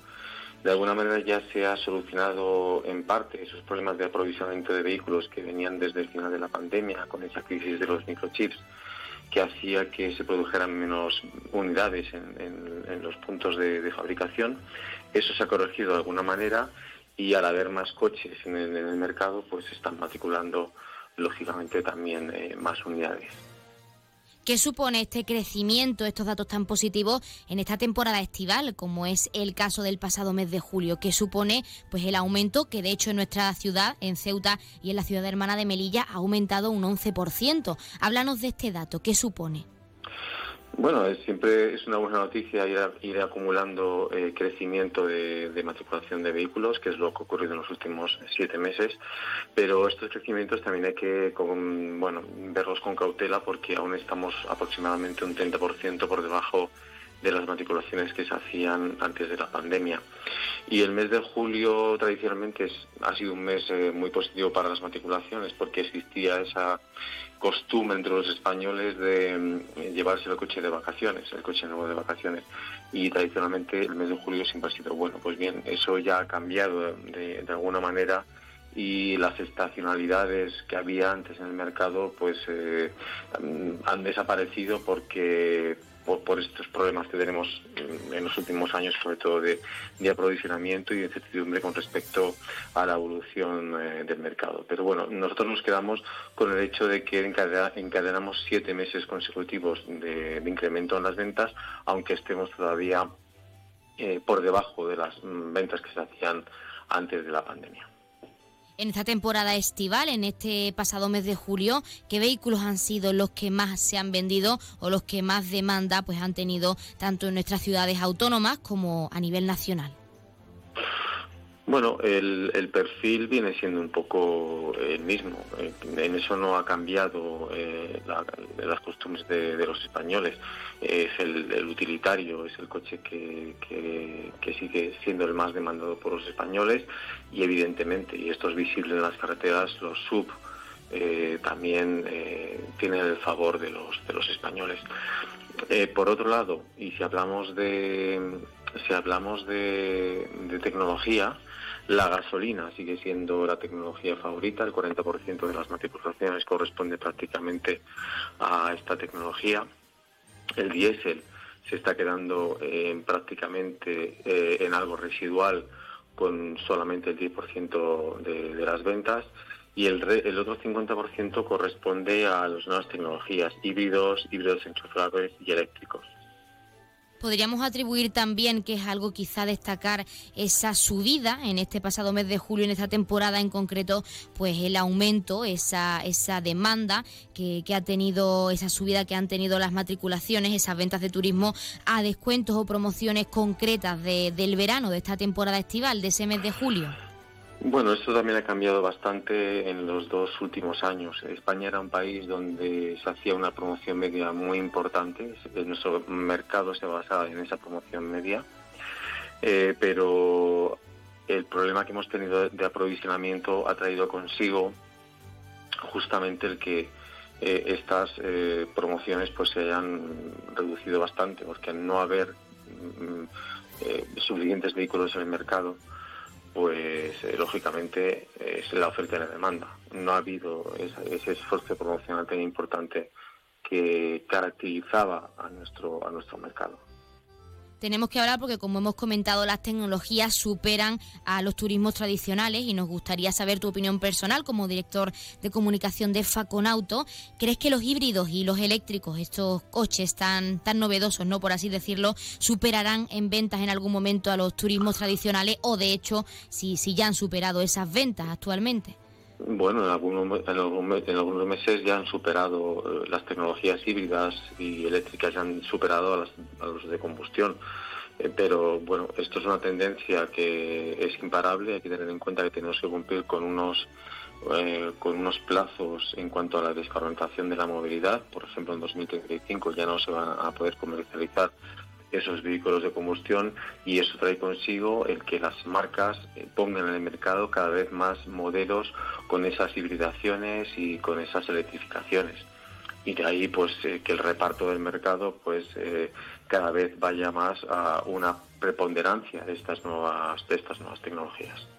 De alguna manera ya se ha solucionado en parte esos problemas de aprovisionamiento de vehículos que venían desde el final de la pandemia con esa crisis de los microchips que hacía que se produjeran menos unidades en, los puntos de, de fabricación. Eso se ha corregido de alguna manera y al haber más coches en en el mercado, pues se están matriculando lógicamente también eh, más unidades. ¿Qué supone este crecimiento, estos datos tan positivos en esta temporada estival, como es el caso del pasado mes de julio? ¿Qué supone pues el aumento que de hecho en nuestra ciudad, en Ceuta y en la ciudad hermana de Melilla, ha aumentado un 11%? Háblanos de este dato, ¿qué supone? Bueno, siempre es una buena noticia ir, ir acumulando eh, crecimiento de, de matriculación de vehículos, que es lo que ha ocurrido en los últimos siete meses, pero estos crecimientos también hay que con- bueno, verlos con cautela porque aún estamos aproximadamente un 30% por debajo de las matriculaciones que se hacían antes de la pandemia. Y el mes de julio tradicionalmente es- ha sido un mes eh, muy positivo para las matriculaciones porque existía esa costumbre entre los españoles de mm, llevarse el coche de vacaciones, el coche nuevo de vacaciones. Y tradicionalmente el mes de julio siempre ha sido bueno. Pues bien, eso ya ha cambiado de, alguna manera y las estacionalidades que había antes en el mercado pues eh, mm, han desaparecido porque por, estos problemas que tenemos en los últimos años, sobre todo de, aprovisionamiento y de incertidumbre con respecto a la evolución eh, del mercado. Pero bueno, nosotros nos quedamos con el hecho de que encadena- encadenamos siete meses consecutivos de, de incremento en las ventas, aunque estemos todavía eh, por debajo de las mm, ventas que se hacían antes de la pandemia. En esta temporada estival, en este pasado mes de julio, ¿qué vehículos han sido los que más se han vendido o los que más demanda pues han tenido tanto en nuestras ciudades autónomas como a nivel nacional? Bueno, el, el perfil viene siendo un poco el mismo. En eso no ha cambiado eh, la- las costumbres de, los españoles. Es el, utilitario, es el coche que sigue siendo el más demandado por los españoles y evidentemente, y esto es visible en las carreteras, los sub eh, también eh, tienen el favor de los, de los españoles. Eh, por otro lado, y si hablamos de, si hablamos de, de tecnología, la gasolina sigue siendo la tecnología favorita, el 40% de las matriculaciones corresponde prácticamente a esta tecnología. El diésel se está quedando eh, prácticamente eh, en algo residual con solamente el 10% de, las ventas y el, el otro 50% corresponde a las nuevas tecnologías, híbridos, híbridos enchufables y eléctricos. Podríamos atribuir también, que es algo quizá destacar, esa subida en este pasado mes de julio, en esta temporada en concreto, pues el aumento, esa, esa demanda que, que ha tenido, esa subida que han tenido las matriculaciones, esas ventas de turismo a descuentos o promociones concretas de- del verano, de esta temporada estival, de ese mes de julio. Bueno, esto también ha cambiado bastante en los dos últimos años. España era un país donde se hacía una promoción media muy importante. Nuestro mercado se basaba en esa promoción media. Eh, pero el problema que hemos tenido de aprovisionamiento ha traído consigo justamente el que eh, estas eh, promociones pues se hayan reducido bastante, porque al no haber mm, eh, suficientes vehículos en el mercado, pues eh, lógicamente es la oferta y la demanda. No ha habido ese esfuerzo promocional tan importante que caracterizaba a nuestro a nuestro mercado. Tenemos que hablar porque, como hemos comentado, las tecnologías superan a los turismos tradicionales y nos gustaría saber tu opinión personal como director de comunicación de Faconauto. ¿Crees que los híbridos y los eléctricos, estos coches tan, tan novedosos, no por así decirlo, superarán en ventas en algún momento a los turismos tradicionales o, de hecho, si, si ya han superado esas ventas actualmente? Bueno, en algunos, en algunos meses ya han superado eh, las tecnologías híbridas y eléctricas, ya han superado a, las- a los de combustión. Eh, pero bueno, esto es una tendencia que es imparable. Hay que tener en cuenta que tenemos que cumplir con unos eh, con unos plazos en cuanto a la descarbonización de la movilidad. Por ejemplo, en 2035 ya no se van a poder comercializar esos vehículos de combustión y eso trae consigo el que las marcas eh, pongan en el mercado cada vez más modelos con esas hibridaciones y con esas electrificaciones y de ahí pues eh, que el reparto del mercado pues eh, cada vez vaya más a una preponderancia de estas nuevas de estas nuevas tecnologías.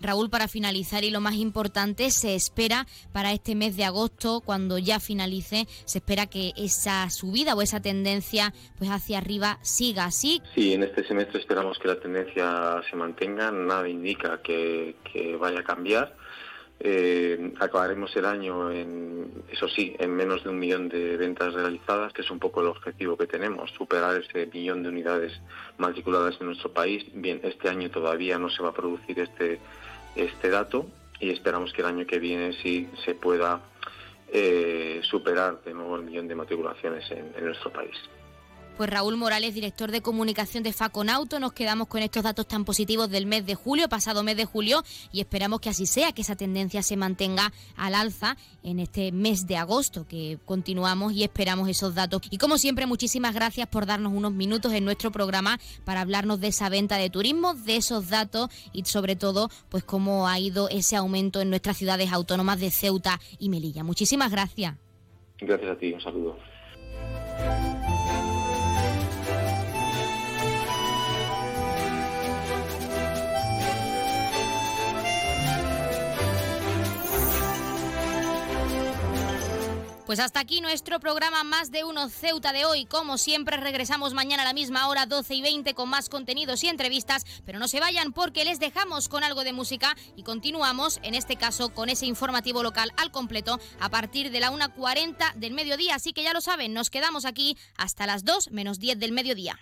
Raúl, para finalizar y lo más importante, se espera para este mes de agosto, cuando ya finalice, se espera que esa subida o esa tendencia pues hacia arriba siga así. Sí, en este semestre esperamos que la tendencia se mantenga, nada indica que, vaya a cambiar. Eh, acabaremos el año, en, eso sí, en menos de un millón de ventas realizadas, que es un poco el objetivo que tenemos, superar ese millón de unidades matriculadas en nuestro país. Bien, este año todavía no se va a producir este, este dato y esperamos que el año que viene sí se pueda eh, superar de nuevo el millón de matriculaciones en- en nuestro país. Pues Raúl Morales, director de comunicación de Faconauto, nos quedamos con estos datos tan positivos del mes de julio, pasado mes de julio, y esperamos que así sea, que esa tendencia se mantenga al alza en este mes de agosto, que continuamos y esperamos esos datos. Y como siempre, muchísimas gracias por darnos unos minutos en nuestro programa para hablarnos de esa venta de turismo, de esos datos y sobre todo, pues cómo ha ido ese aumento en nuestras ciudades autónomas de Ceuta y Melilla. Muchísimas gracias. Gracias a ti, un saludo. Pues hasta aquí nuestro programa Más de Uno Ceuta de hoy. Como siempre, regresamos mañana a la misma hora, 12 y 20, con más contenidos y entrevistas. Pero no se vayan porque les dejamos con algo de música y continuamos, en este caso, con ese informativo local al completo a partir de la 1.40 del mediodía. Así que ya lo saben, nos quedamos aquí hasta las 2 menos 10 del mediodía.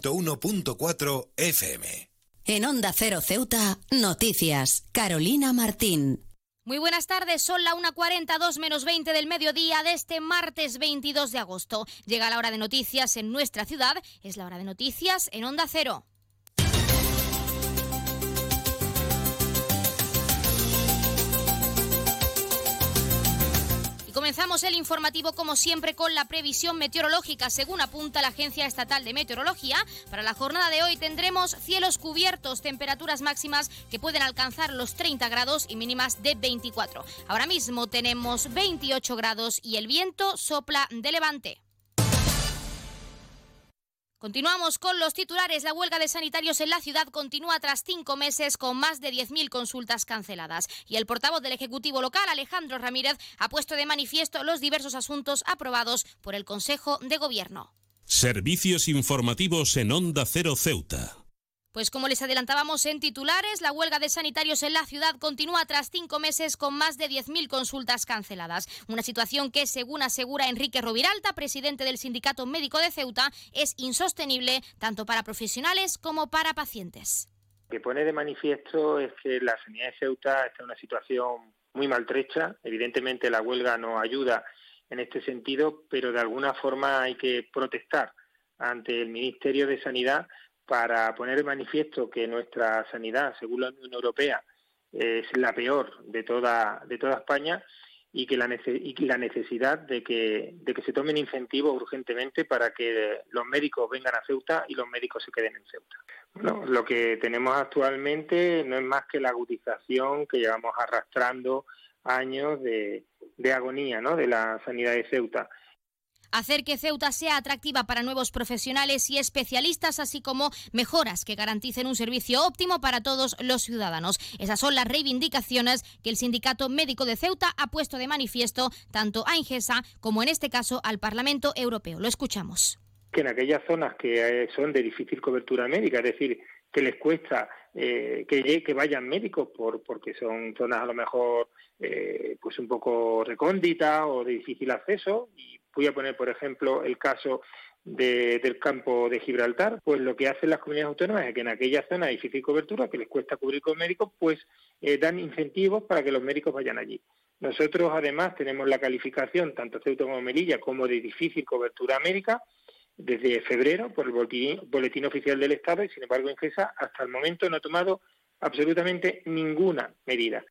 101.4 FM. En Onda Cero Ceuta, noticias. Carolina Martín. Muy buenas tardes, son la 1.42 menos 20 del mediodía de este martes 22 de agosto. Llega la hora de noticias en nuestra ciudad, es la hora de noticias en Onda Cero. Comenzamos el informativo como siempre con la previsión meteorológica. Según apunta la Agencia Estatal de Meteorología, para la jornada de hoy tendremos cielos cubiertos, temperaturas máximas que pueden alcanzar los 30 grados y mínimas de 24. Ahora mismo tenemos 28 grados y el viento sopla de levante. Continuamos con los titulares. La huelga de sanitarios en la ciudad continúa tras cinco meses con más de 10.000 consultas canceladas. Y el portavoz del Ejecutivo local, Alejandro Ramírez, ha puesto de manifiesto los diversos asuntos aprobados por el Consejo de Gobierno. Servicios informativos en Onda Cero Ceuta. Pues como les adelantábamos en titulares, la huelga de sanitarios en la ciudad continúa tras cinco meses con más de 10.000 consultas canceladas. Una situación que, según asegura Enrique Roviralta, presidente del Sindicato Médico de Ceuta, es insostenible tanto para profesionales como para pacientes. Lo que pone de manifiesto es que la sanidad de Ceuta está en una situación muy maltrecha. Evidentemente la huelga no ayuda en este sentido, pero de alguna forma hay que protestar ante el Ministerio de Sanidad para poner de manifiesto que nuestra sanidad, según la Unión Europea, es la peor de toda de toda España y que la, necesidad de que, se tomen incentivos urgentemente para que los médicos vengan a Ceuta y los médicos se queden en Ceuta. Lo que tenemos actualmente no es más que la agudización que llevamos arrastrando años de, de agonía ¿no? de la sanidad de Ceuta. Hacer que Ceuta sea atractiva para nuevos profesionales y especialistas, así como mejoras que garanticen un servicio óptimo para todos los ciudadanos. Esas son las reivindicaciones que el Sindicato Médico de Ceuta ha puesto de manifiesto tanto a Ingesa como en este caso al Parlamento Europeo. Lo escuchamos. que en aquellas zonas que eh, son de difícil cobertura médica, es decir, que les cuesta eh, que, que vayan médicos por, porque son zonas a lo mejor eh, pues un poco recónditas o de difícil acceso. Y voy a poner, por ejemplo, el caso de- del campo de Gibraltar, pues lo que hacen las comunidades autónomas es que en aquella zona de difícil cobertura, que les cuesta cubrir con médicos, pues eh, dan incentivos para que los médicos vayan allí. Nosotros además tenemos la calificación, tanto Ceuta como Melilla, como de difícil cobertura médica, desde febrero por el boletín, oficial del Estado y, sin embargo, Ingesa hasta el momento no ha tomado absolutamente ninguna medida.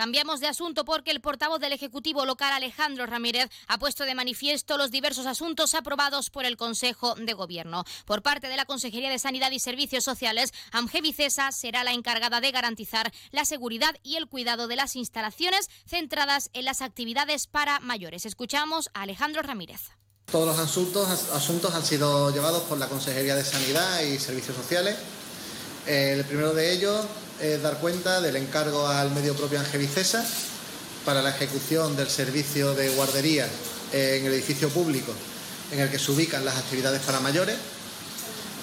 Cambiamos de asunto porque el portavoz del Ejecutivo local, Alejandro Ramírez, ha puesto de manifiesto los diversos asuntos aprobados por el Consejo de Gobierno. Por parte de la Consejería de Sanidad y Servicios Sociales, Amgevicesa será la encargada de garantizar la seguridad y el cuidado de las instalaciones centradas en las actividades para mayores. Escuchamos a Alejandro Ramírez. Todos los asuntos, asuntos han sido llevados por la Consejería de Sanidad y Servicios Sociales. El primero de ellos es dar cuenta del encargo al medio propio Angevicesa para la ejecución del servicio de guardería en el edificio público en el que se ubican las actividades para mayores.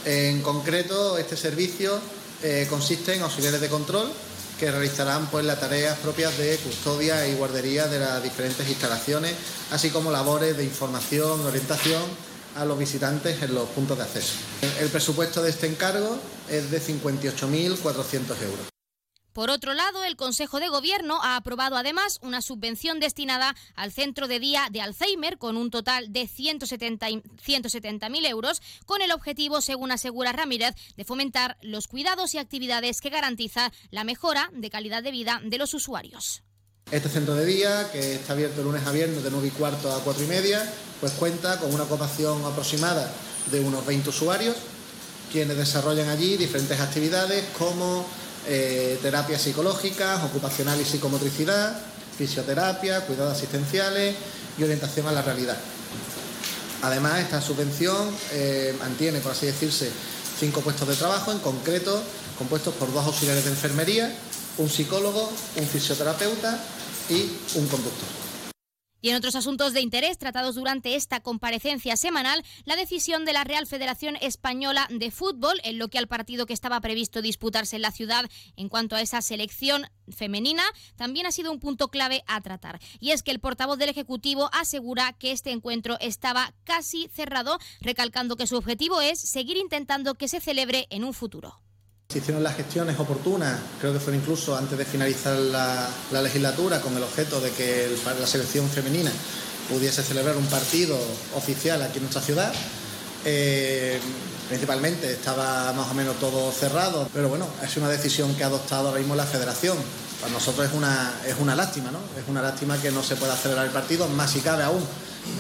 En concreto, este servicio eh, consiste en auxiliares de control que realizarán pues, las tareas propias de custodia y guardería de las diferentes instalaciones, así como labores de información, orientación a los visitantes en los puntos de acceso. El presupuesto de este encargo es de 58.400 euros. Por otro lado, el Consejo de Gobierno ha aprobado además una subvención destinada al Centro de Día de Alzheimer con un total de 170.000 170 euros, con el objetivo, según asegura Ramírez, de fomentar los cuidados y actividades que garantiza la mejora de calidad de vida de los usuarios. Este centro de día, que está abierto lunes a viernes de 9 y cuarto a 4 y media, pues cuenta con una ocupación aproximada de unos 20 usuarios, quienes desarrollan allí diferentes actividades como eh, terapias psicológicas, ocupacional y psicomotricidad, fisioterapia, cuidados asistenciales y orientación a la realidad. Además, esta subvención eh, mantiene, por así decirse, cinco puestos de trabajo, en concreto compuestos por dos auxiliares de enfermería, un psicólogo, un fisioterapeuta y un conductor. Y en otros asuntos de interés tratados durante esta comparecencia semanal, la decisión de la Real Federación Española de Fútbol en lo que al partido que estaba previsto disputarse en la ciudad en cuanto a esa selección femenina también ha sido un punto clave a tratar. Y es que el portavoz del Ejecutivo asegura que este encuentro estaba casi cerrado, recalcando que su objetivo es seguir intentando que se celebre en un futuro. Se hicieron las gestiones oportunas, creo que fue incluso antes de finalizar la, la legislatura, con el objeto de que la selección femenina pudiese celebrar un partido oficial aquí en nuestra ciudad. Eh, principalmente estaba más o menos todo cerrado, pero bueno, es una decisión que ha adoptado ahora mismo la federación. Para nosotros es una, es una lástima, ¿no? Es una lástima que no se pueda celebrar el partido, más si cabe aún,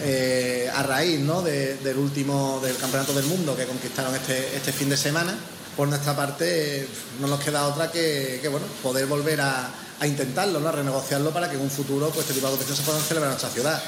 eh, a raíz ¿no? de, del último, del Campeonato del Mundo que conquistaron este, este fin de semana por nuestra parte no nos queda otra que, que bueno, poder volver a, a, intentarlo, ¿no? a renegociarlo para que en un futuro pues, este tipo de competiciones se puedan celebrar en nuestra ciudad.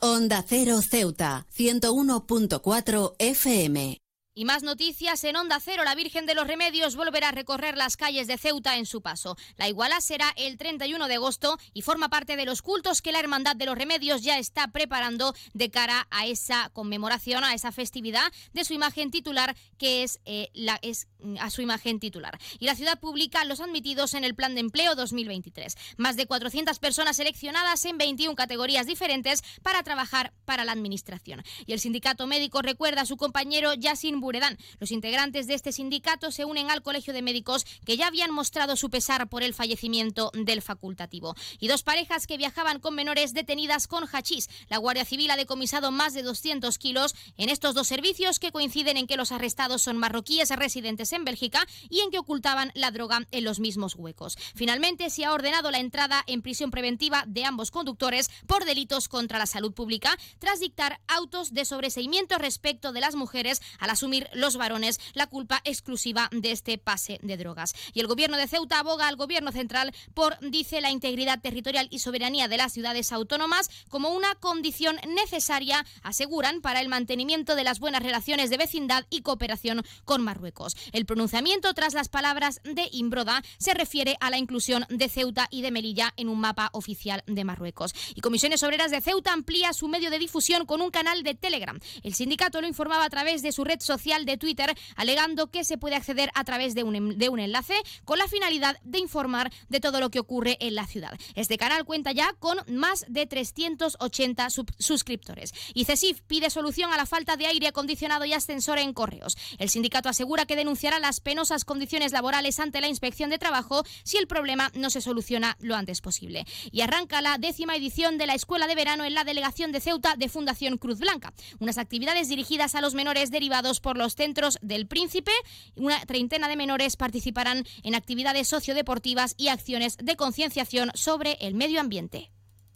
Onda Cero Ceuta, 101.4 FM. Y más noticias en Onda Cero. La Virgen de los Remedios volverá a recorrer las calles de Ceuta en su paso. La iguala será el 31 de agosto y forma parte de los cultos que la Hermandad de los Remedios ya está preparando de cara a esa conmemoración, a esa festividad de su imagen titular, que es, eh, la, es a su imagen titular. Y la ciudad publica los admitidos en el Plan de Empleo 2023. Más de 400 personas seleccionadas en 21 categorías diferentes para trabajar para la Administración. Y el sindicato médico recuerda a su compañero Yasin Buredán. Los integrantes de este sindicato se unen al Colegio de Médicos que ya habían mostrado su pesar por el fallecimiento del facultativo. Y dos parejas que viajaban con menores detenidas con hachís. La Guardia Civil ha decomisado más de 200 kilos en estos dos servicios que coinciden en que los arrestados son marroquíes residentes en Bélgica y en que ocultaban la droga en los mismos huecos. Finalmente se ha ordenado la entrada en prisión preventiva de ambos conductores por delitos contra la salud pública tras dictar autos de sobreseimiento respecto de las mujeres al asumir los varones la culpa exclusiva de este pase de drogas. Y el gobierno de Ceuta aboga al gobierno central por, dice, la integridad territorial y soberanía de las ciudades autónomas como una condición necesaria, aseguran, para el mantenimiento de las buenas relaciones de vecindad y cooperación con Marruecos. Pronunciamiento tras las palabras de Imbroda se refiere a la inclusión de Ceuta y de Melilla en un mapa oficial de Marruecos. Y Comisiones Obreras de Ceuta amplía su medio de difusión con un canal de Telegram. El sindicato lo informaba a través de su red social de Twitter alegando que se puede acceder a través de un, de un enlace con la finalidad de informar de todo lo que ocurre en la ciudad. Este canal cuenta ya con más de 380 suscriptores. Y CESIF pide solución a la falta de aire acondicionado y ascensor en correos. El sindicato asegura que denunciará las penosas condiciones laborales ante la inspección de trabajo si el problema no se soluciona lo antes posible. Y arranca la décima edición de la Escuela de Verano en la delegación de Ceuta de Fundación Cruz Blanca. Unas actividades dirigidas a los menores derivados por los centros del Príncipe. Una treintena de menores participarán en actividades sociodeportivas y acciones de concienciación sobre el medio ambiente.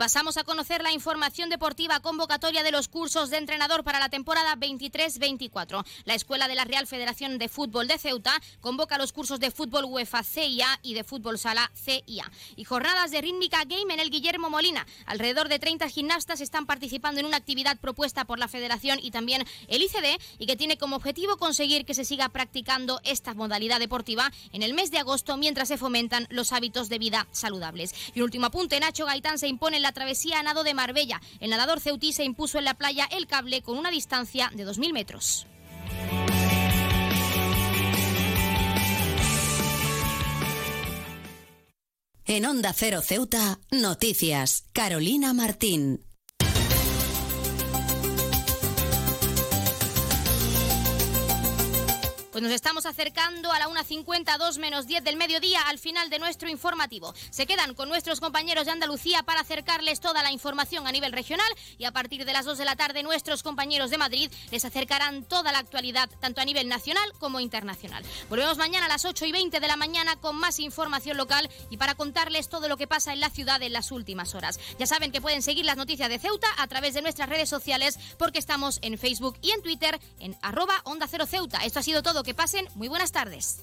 Pasamos a conocer la información deportiva convocatoria de los cursos de entrenador para la temporada 23-24. La Escuela de la Real Federación de Fútbol de Ceuta convoca los cursos de fútbol UEFA CIA y de fútbol sala CIA. Y jornadas de rítmica game en el Guillermo Molina. Alrededor de 30 gimnastas están participando en una actividad propuesta por la Federación y también el ICD y que tiene como objetivo conseguir que se siga practicando esta modalidad deportiva en el mes de agosto mientras se fomentan los hábitos de vida saludables. Y un último apunte, Nacho Gaitán se impone en la travesía a nado de Marbella. El nadador ceutí se impuso en la playa El Cable con una distancia de 2.000 metros. En Onda Cero Ceuta, noticias. Carolina Martín. Pues nos estamos acercando a la 1.50, 2 menos 10 del mediodía, al final de nuestro informativo. Se quedan con nuestros compañeros de Andalucía para acercarles toda la información a nivel regional y a partir de las 2 de la tarde nuestros compañeros de Madrid les acercarán toda la actualidad, tanto a nivel nacional como internacional. Volvemos mañana a las 8 y 20 de la mañana con más información local y para contarles todo lo que pasa en la ciudad en las últimas horas. Ya saben que pueden seguir las noticias de Ceuta a través de nuestras redes sociales porque estamos en Facebook y en Twitter en arroba Onda Cero Ceuta. Esto ha sido todo que pasen muy buenas tardes.